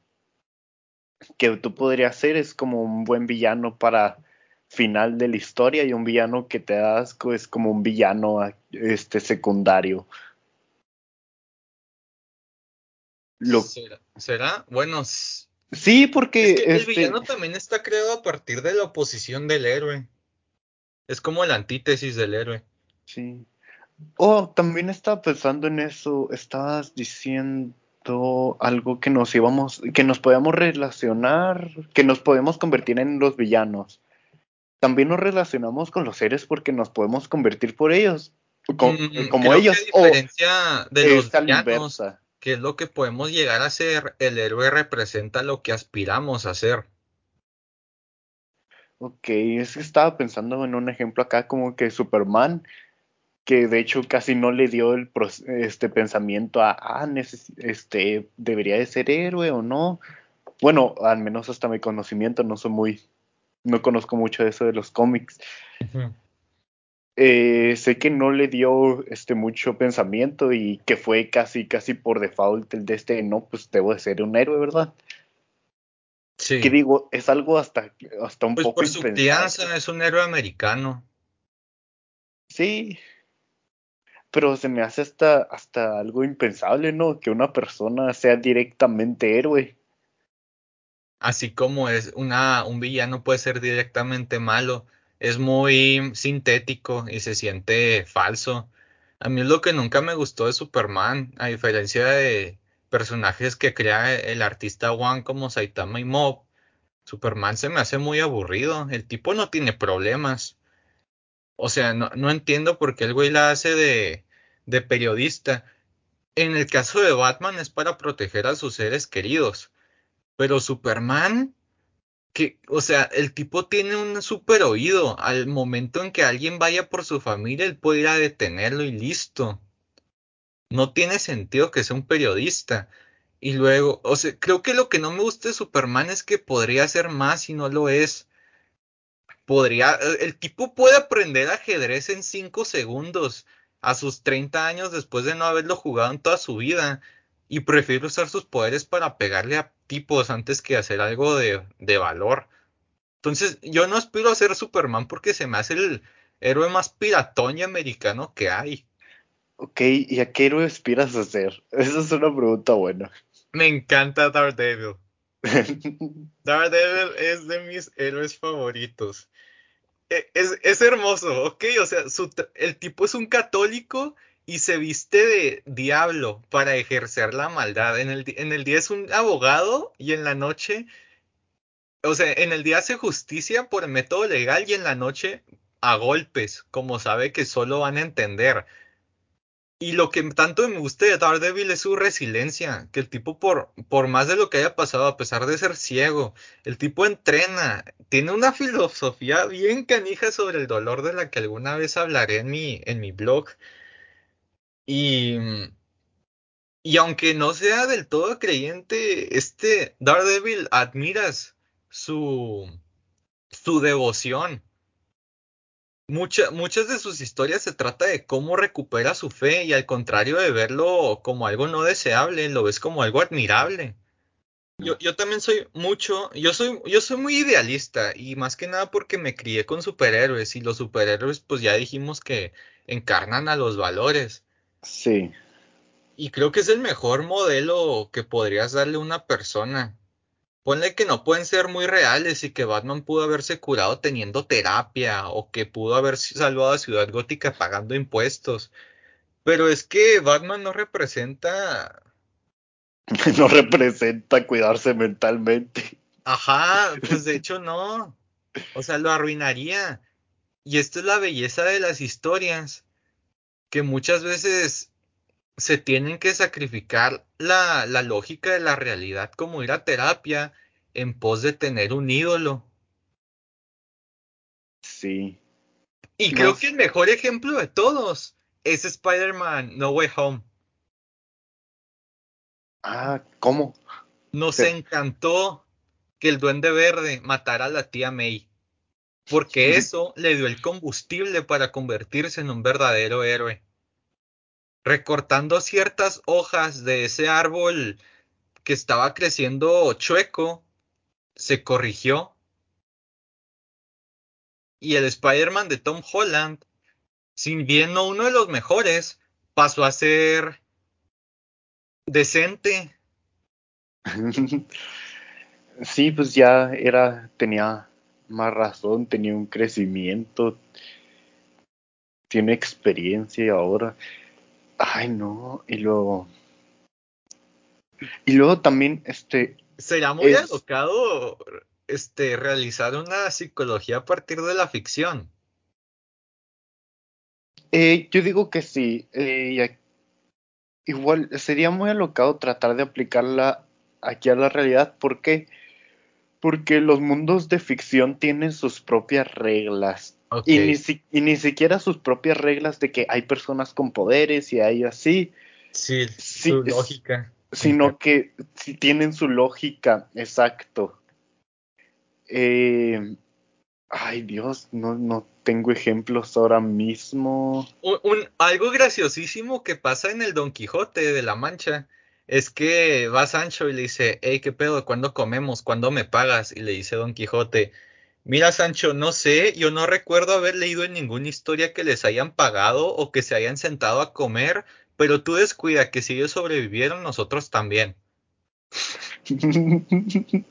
que tú podrías ser es como un buen villano para final de la historia y un villano que te da asco es como un villano este secundario. Lo... ¿Será? ¿Será? Bueno, sí, porque es que el este... villano también está creado a partir de la oposición del héroe. Es como la antítesis del héroe. Sí. Oh, también estaba pensando en eso. Estabas diciendo algo que nos íbamos, que nos podíamos relacionar, que nos podemos convertir en los villanos también nos relacionamos con los seres porque nos podemos convertir por ellos, como, mm, como ellos. A diferencia de los villanos, que es lo que podemos llegar a ser, el héroe representa lo que aspiramos a ser. Ok, es que estaba pensando en un ejemplo acá como que Superman, que de hecho casi no le dio el este pensamiento a, ah, este, debería de ser héroe o no. Bueno, al menos hasta mi conocimiento no soy muy no conozco mucho de eso de los cómics. Uh -huh. eh, sé que no le dio este mucho pensamiento y que fue casi casi por default el de este no pues debo de ser un héroe verdad sí. Que digo, es algo hasta, hasta un Pues poco por su crianza es un héroe americano. Sí, pero se me hace hasta, hasta algo impensable, ¿no? Que una persona sea directamente héroe. Así como es una, un villano puede ser directamente malo, es muy sintético y se siente falso. A mí es lo que nunca me gustó de Superman, a diferencia de personajes que crea el artista One como Saitama y Mob. Superman se me hace muy aburrido. El tipo no tiene problemas. O sea, no, no entiendo por qué el güey la hace de, de periodista. En el caso de Batman es para proteger a sus seres queridos. Pero Superman, que, o sea, el tipo tiene un super oído. Al momento en que alguien vaya por su familia, él puede ir a detenerlo y listo. No tiene sentido que sea un periodista. Y luego, o sea, creo que lo que no me gusta de Superman es que podría ser más y no lo es. Podría, el tipo puede aprender ajedrez en 5 segundos a sus 30 años después de no haberlo jugado en toda su vida y prefiere usar sus poderes para pegarle a tipos antes que hacer algo de, de valor. Entonces, yo no aspiro a ser Superman porque se me hace el héroe más piratón y americano que hay. Ok, ¿y a qué héroe aspiras a ser? Esa es una pregunta buena. Me encanta Daredevil. Daredevil es de mis héroes favoritos. E- Es, es hermoso, ok, o sea, su el tipo es un católico y se viste de diablo para ejercer la maldad. En el, en el día es un abogado y en la noche, o sea, en el día hace justicia por el método legal y en la noche a golpes, como sabe que solo van a entender. Y lo que tanto me gusta de Daredevil es su resiliencia, que el tipo por, por más de lo que haya pasado, a pesar de ser ciego, el tipo entrena, tiene una filosofía bien canija sobre el dolor de la que alguna vez hablaré en mi, en mi blog. Y, y aunque no sea del todo creyente, este Daredevil admiras su, su devoción. Mucha- muchas de sus historias se trata de cómo recupera su fe y al contrario de verlo como algo no deseable, lo ves como algo admirable. Yo, yo también soy mucho, yo soy, yo soy muy idealista y más que nada porque me crié con superhéroes y los superhéroes pues ya dijimos que encarnan a los valores Sí, y creo que es el mejor modelo que podrías darle a una persona. Ponle que no pueden ser muy reales y que Batman pudo haberse curado teniendo terapia o que pudo haber salvado a Ciudad Gótica pagando impuestos. Pero es que Batman no representa... no representa cuidarse mentalmente. Ajá, pues de hecho no. O sea, lo arruinaría. Y esto es la belleza de las historias, que muchas veces se tienen que sacrificar la, la lógica de la realidad como ir a terapia en pos de tener un ídolo. Sí. Y creo que el mejor ejemplo de todos es Spider-Man No Way Home. Ah, ¿cómo? Nos Sí. encantó que el Duende Verde matara a la tía May, porque eso le dio el combustible para convertirse en un verdadero héroe. Recortando ciertas hojas de ese árbol que estaba creciendo chueco, se corrigió. Y el Spider-Man de Tom Holland, si bien no uno de los mejores, pasó a ser decente. Sí, pues ya era, tenía más razón, tenía un crecimiento, tiene experiencia ahora. Ay, no, y luego, y luego también, este, Será muy Es- alocado este, realizar una psicología a partir de la ficción. eh, yo digo que sí, eh, igual sería muy alocado tratar de aplicarla aquí a la realidad, ¿por qué? Porque los mundos de ficción tienen sus propias reglas. Y ni, si- y ni siquiera sus propias reglas de que hay personas con poderes y hay así, sí, Sí, su es- lógica. sino que sí tienen su lógica, exacto. Eh, ay Dios, no, no tengo ejemplos ahora mismo. Un, un- algo graciosísimo que pasa en el Don Quijote de la Mancha es que va Sancho y le dice, hey, ¿qué pedo? ¿Cuándo comemos? ¿Cuándo me pagas? Y le dice Don Quijote, mira Sancho, no sé, yo no recuerdo haber leído en ninguna historia que les hayan pagado o que se hayan sentado a comer, pero tú descuida que si ellos sobrevivieron, nosotros también.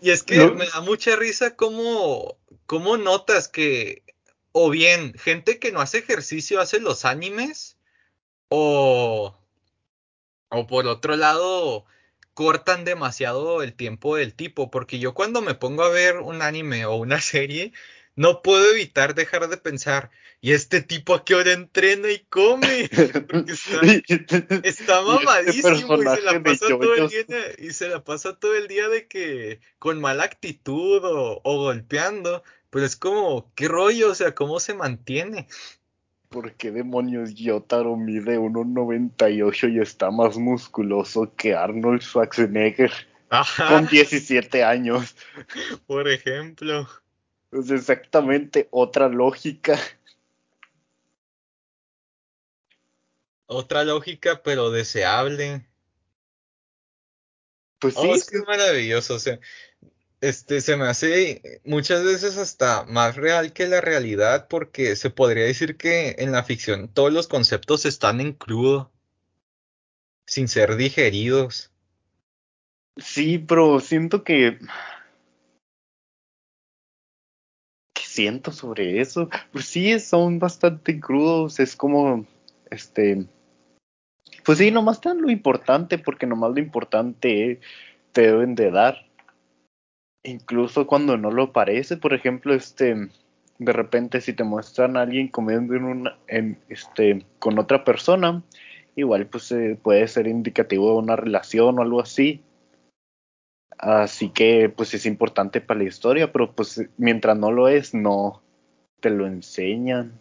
Y es que me da mucha risa cómo, cómo notas que, o bien, gente que no hace ejercicio hace los animes, o, o por otro lado, cortan demasiado el tiempo del tipo, porque yo cuando me pongo a ver un anime o una serie, no puedo evitar dejar de pensar, ¿y este tipo a qué hora entrena y come? Porque está, está mamadísimo y, se la pasa todo el día, y se la pasa todo el día de que con mala actitud o, o golpeando, pero es como, ¿qué rollo? O sea, ¿cómo se mantiene? ¿Por qué demonios Yotaro mide 1.98 y está más musculoso que Arnold Schwarzenegger Ajá. con 17 años? Por ejemplo. Es exactamente otra lógica. Otra lógica, pero deseable. Pues oh, sí. es que es maravilloso. O sea, este se me hace muchas veces hasta más real que la realidad, porque se podría decir que en la ficción todos los conceptos están en crudo, sin ser digeridos. Sí, pero siento que siento sobre eso? Pues sí, son bastante crudos, es como, este, pues sí, nomás dan lo importante, porque nomás lo importante te deben de dar. Incluso cuando no lo parece, por ejemplo, este, de repente si te muestran a alguien comiendo en una, en, este, con otra persona, igual pues eh, puede ser indicativo de una relación o algo así. Así que pues es importante para la historia, pero pues mientras no lo es, no te lo enseñan.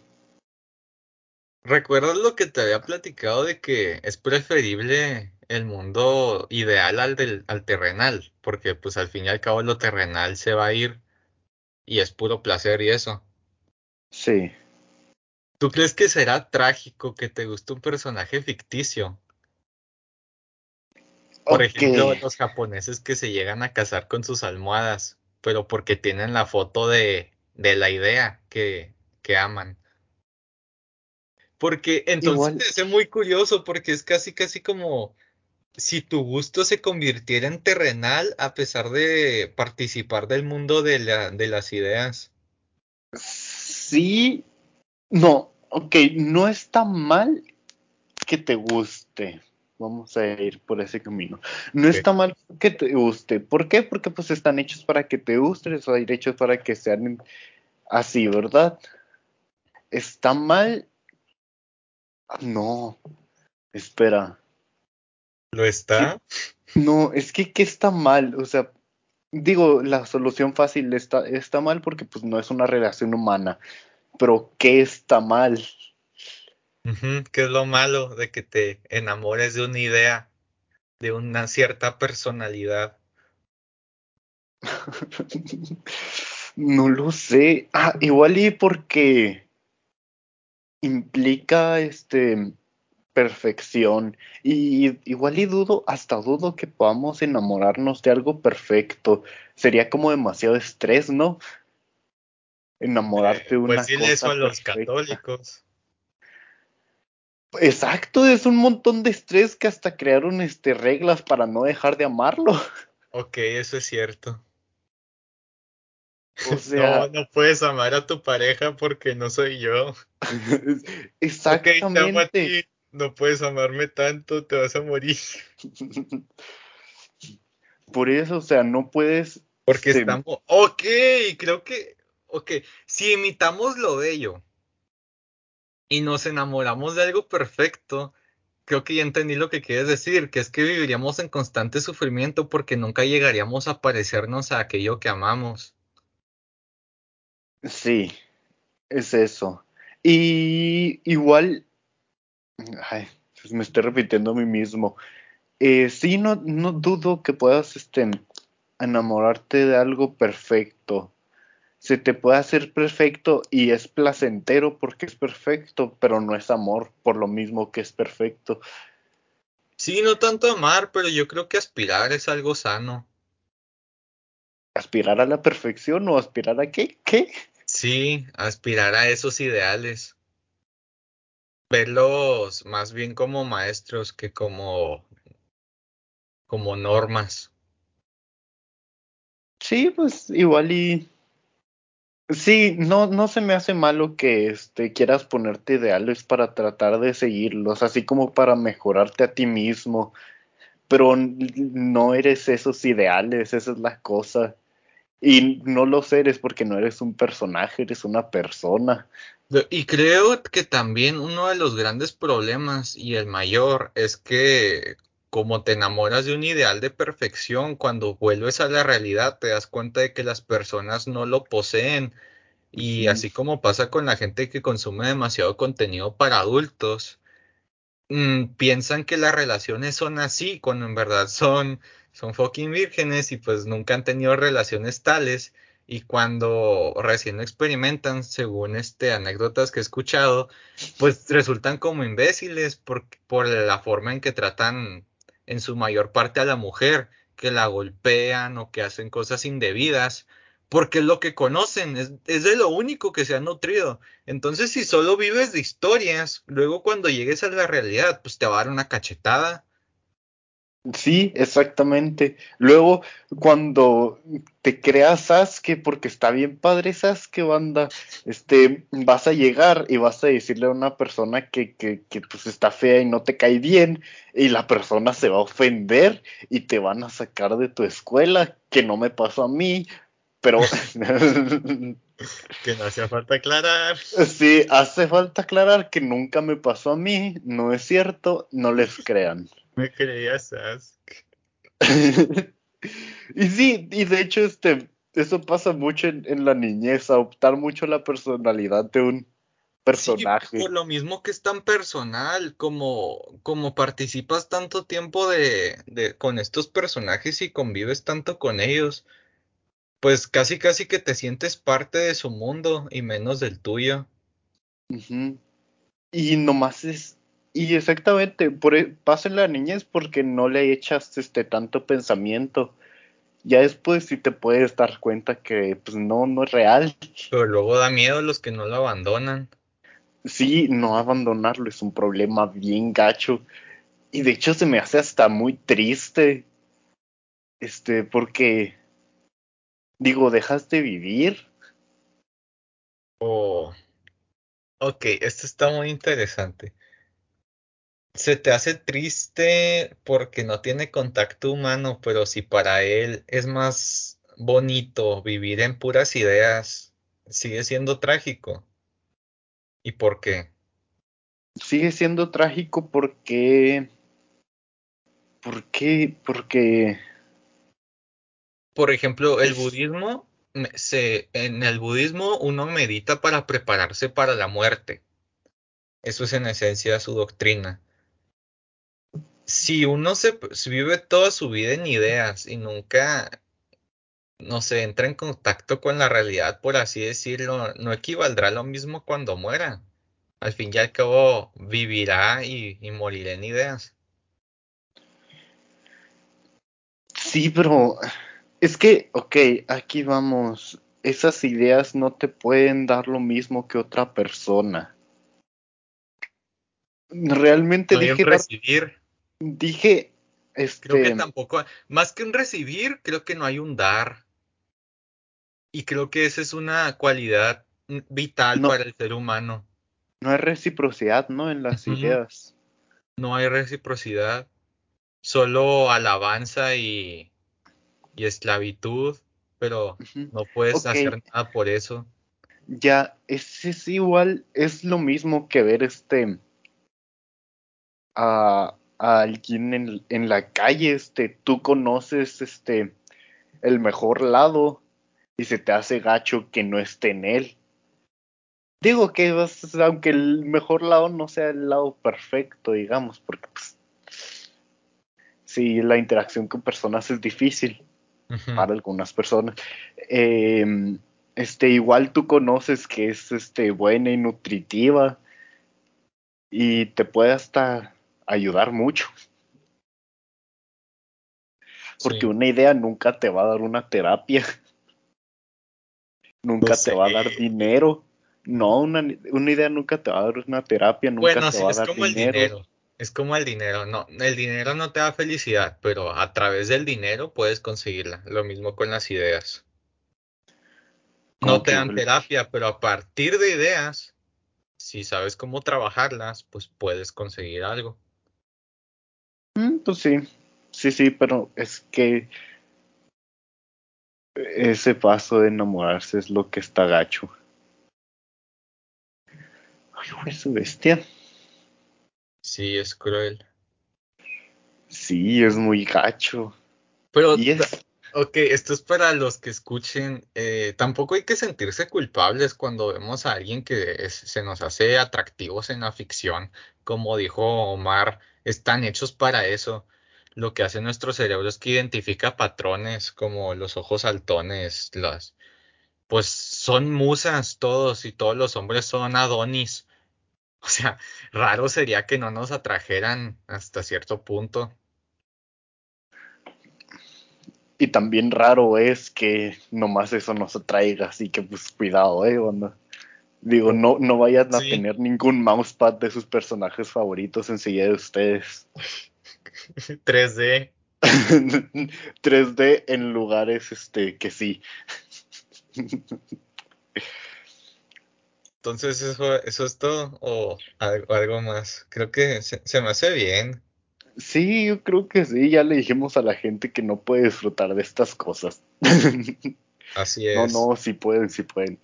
¿Recuerdas lo que te había platicado de que es preferible el mundo ideal al del al terrenal? Porque pues al fin y al cabo lo terrenal se va a ir y es puro placer y eso. Sí. ¿Tú crees que será trágico que te guste un personaje ficticio? Por ejemplo, los japoneses que se llegan a casar con sus almohadas, pero porque tienen la foto de, de la idea que, que aman. Porque entonces es muy curioso, porque es casi, casi como si tu gusto se convirtiera en terrenal a pesar de participar del mundo de, la, de las ideas. Sí, no, ok, no está mal que te guste, Vamos a ir por ese camino. No está mal que te guste. ¿Por qué? Porque pues están hechos para que te guste, o hechos para que sean así, ¿verdad? ¿Está mal? No. Espera. ¿Lo está? No, es que ¿qué está mal? O sea, digo, la solución fácil está, está mal porque pues no es una relación humana. Pero ¿qué está mal? ¿Qué es lo malo de que te enamores de una idea, de una cierta personalidad? no lo sé. Ah, igual y porque implica este perfección. Y igual y dudo, hasta dudo que podamos enamorarnos de algo perfecto. Sería como demasiado estrés, ¿no? Enamorarte de una pues cosa eso a los católicos. Exacto, es un montón de estrés que hasta crearon este, reglas para no dejar de amarlo. Ok, eso es cierto. O sea, no, no puedes amar a tu pareja porque no soy yo. Exactamente. No puedes amarme tanto, te vas a morir. Por eso, o sea, no puedes. Porque estamos. Ok, creo que. Ok, si imitamos lo bello y nos enamoramos de algo perfecto, creo que ya entendí lo que quieres decir, que es que viviríamos en constante sufrimiento porque nunca llegaríamos a parecernos a aquello que amamos. Sí, es eso. Y igual, ay, pues me estoy repitiendo a mí mismo. Eh, sí, no, no dudo que puedas este, enamorarte de algo perfecto se te puede hacer perfecto y es placentero porque es perfecto, pero no es amor por lo mismo que es perfecto. Sí, no tanto amar, pero yo creo que aspirar es algo sano. ¿Aspirar a la perfección o aspirar a qué? ¿Qué? Sí, aspirar a esos ideales. Verlos más bien como maestros que como, como normas. Sí, pues igual y Sí, no, no se me hace malo que este, quieras ponerte ideales para tratar de seguirlos, así como para mejorarte a ti mismo, pero no eres esos ideales, esa es la cosa. Y no los eres porque no eres un personaje, eres una persona. Lo- Y creo que también uno de los grandes problemas y el mayor es que como te enamoras de un ideal de perfección, cuando vuelves a la realidad te das cuenta de que las personas no lo poseen y así como pasa con la gente que consume demasiado contenido para adultos mm, piensan que las relaciones son así, cuando en verdad son, son fucking vírgenes y pues nunca han tenido relaciones tales. Y cuando recién experimentan, según este anécdotas que he escuchado, pues resultan como imbéciles por, por la forma en que tratan en su mayor parte a la mujer, que la golpean o que hacen cosas indebidas, porque lo que conocen, es, es de lo único que se han nutrido. Entonces, si solo vives de historias, luego cuando llegues a la realidad, pues te va a dar una cachetada. Sí, exactamente. Luego, cuando te creas Sasuke, porque está bien padre Sasuke, banda, este, vas a llegar y vas a decirle a una persona que, que, que pues está fea y no te cae bien, y la persona se va a ofender y te van a sacar de tu escuela, que no me pasó a mí, pero Que no hacía falta aclarar. sí, hace falta aclarar que nunca me pasó a mí, no es cierto, no les crean. Me creías, ¿sabes? Y sí, y de hecho, este, eso pasa mucho en, en la niñez, adoptar mucho la personalidad de un Sí, por personaje. lo mismo que es tan personal, como, como participas tanto tiempo de, de, con estos personajes y convives tanto con ellos, pues casi casi que te sientes parte de su mundo y menos del tuyo. Y nomás es, y exactamente, por, e- pasa en la niñez porque no le echas este tanto pensamiento. Ya después sí te puedes dar cuenta que pues no, no es real. Pero luego da miedo los que no lo abandonan. Sí, no abandonarlo es un problema bien gacho. Y de hecho se me hace hasta muy triste, este, porque digo, dejas de vivir Oh, ok, esto está muy interesante. Se te hace triste porque no tiene contacto humano, pero si para él es más bonito vivir en puras ideas, sigue siendo trágico. ¿Y por qué? sigue siendo trágico porque, ¿por qué? Porque Por ejemplo, el budismo, se, en el budismo uno medita para prepararse para la muerte. Eso es en esencia su doctrina. Si uno se si vive toda su vida en ideas y nunca no se entra en contacto con la realidad, por así decirlo, no equivaldrá a lo mismo cuando muera. Al fin y al cabo, vivirá y, y morirá en ideas. sí, pero es que, ok, aquí vamos, esas ideas no te pueden dar lo mismo que otra persona. Realmente No dar, dije, Creo que este, tampoco, más que un recibir, creo que no hay un dar. Y creo que esa es una cualidad vital no, para el ser humano. no hay reciprocidad, ¿no? En las ideas. No hay reciprocidad, solo alabanza y, y esclavitud, pero no puedes hacer nada por eso. ya, es, es igual, es lo mismo que ver este, a, a alguien en, en la calle, este, tú conoces, este, el mejor lado y se te hace gacho que no esté en él. Digo que vas- aunque el mejor lado no sea el lado perfecto, digamos, porque pues, sí, la interacción con personas es difícil para algunas personas. Eh, este, igual tú conoces que es este, buena y nutritiva y te puede hasta ayudar mucho. Porque Sí. una idea nunca te va a dar una terapia. Nunca te va a dar dinero. No, una, una idea nunca te va a dar una terapia, nunca Bueno, te sí, va a es dar como el dinero. dinero. Es como el dinero. No, el dinero no te da felicidad, pero a través del dinero puedes conseguirla. Lo mismo con las ideas. No te dan terapia, pero a partir de ideas, si sabes cómo trabajarlas, pues puedes conseguir algo. Sí, sí, sí, pero es que ese paso de enamorarse es lo que está gacho. Ay, güey, su bestia. Sí, es cruel. Sí, es muy gacho. Pero, Y es, ok, esto es para los que escuchen. eh, tampoco hay que sentirse culpables cuando vemos a alguien que se nos hace atractivos en la ficción. Como dijo Omar, están hechos para eso. Lo que hace nuestro cerebro es que identifica patrones como los ojos saltones, las, pues son musas todos y todos los hombres son Adonis. O sea, raro sería que no nos atrajeran hasta cierto punto. Y también raro es que nomás eso nos atraiga, así que pues cuidado, eh, onda. Digo, no, no vayan a Sí. tener ningún mousepad de sus personajes favoritos enseguida de ustedes. 3D. 3D en lugares este que sí. Entonces, eso, eso es todo o algo, algo más. Creo que se, se me hace bien. Sí, yo creo que sí, ya le dijimos a la gente que no puede disfrutar de estas cosas. Así No, es. no, sí pueden, sí pueden.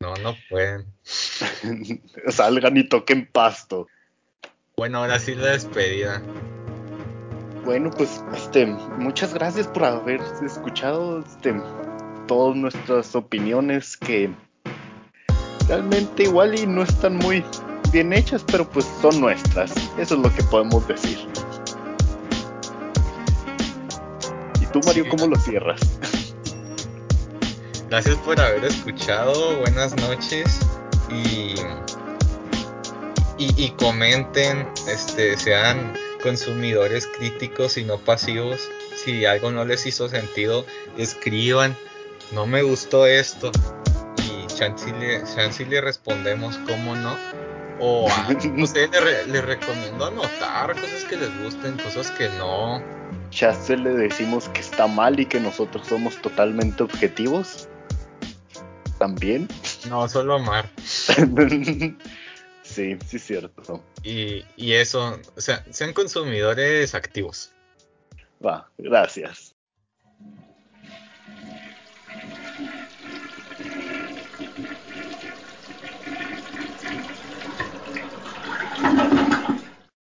No, no pueden. Salgan y toquen pasto. Bueno, ahora sí la despedida. Bueno, pues, este, muchas gracias por haber escuchado, este, todas nuestras opiniones que realmente igual y no están muy bien hechas, pero pues son nuestras. Eso es lo que podemos decir. ¿Y tú, Mario, cómo lo cierras? Gracias por haber escuchado. Buenas noches. Y, y, comenten, este, sean consumidores críticos y no pasivos. Si algo no les hizo sentido, escriban. No me gustó esto. Y chance le, chance le respondemos cómo no. O a, no sé, le, re- le recomiendo anotar cosas que les gusten, cosas que no. Ya se le decimos que está mal y que nosotros somos totalmente objetivos. También. No, solo amar. sí, sí, es cierto. Y, y eso, o sea, sean consumidores activos. Va, gracias.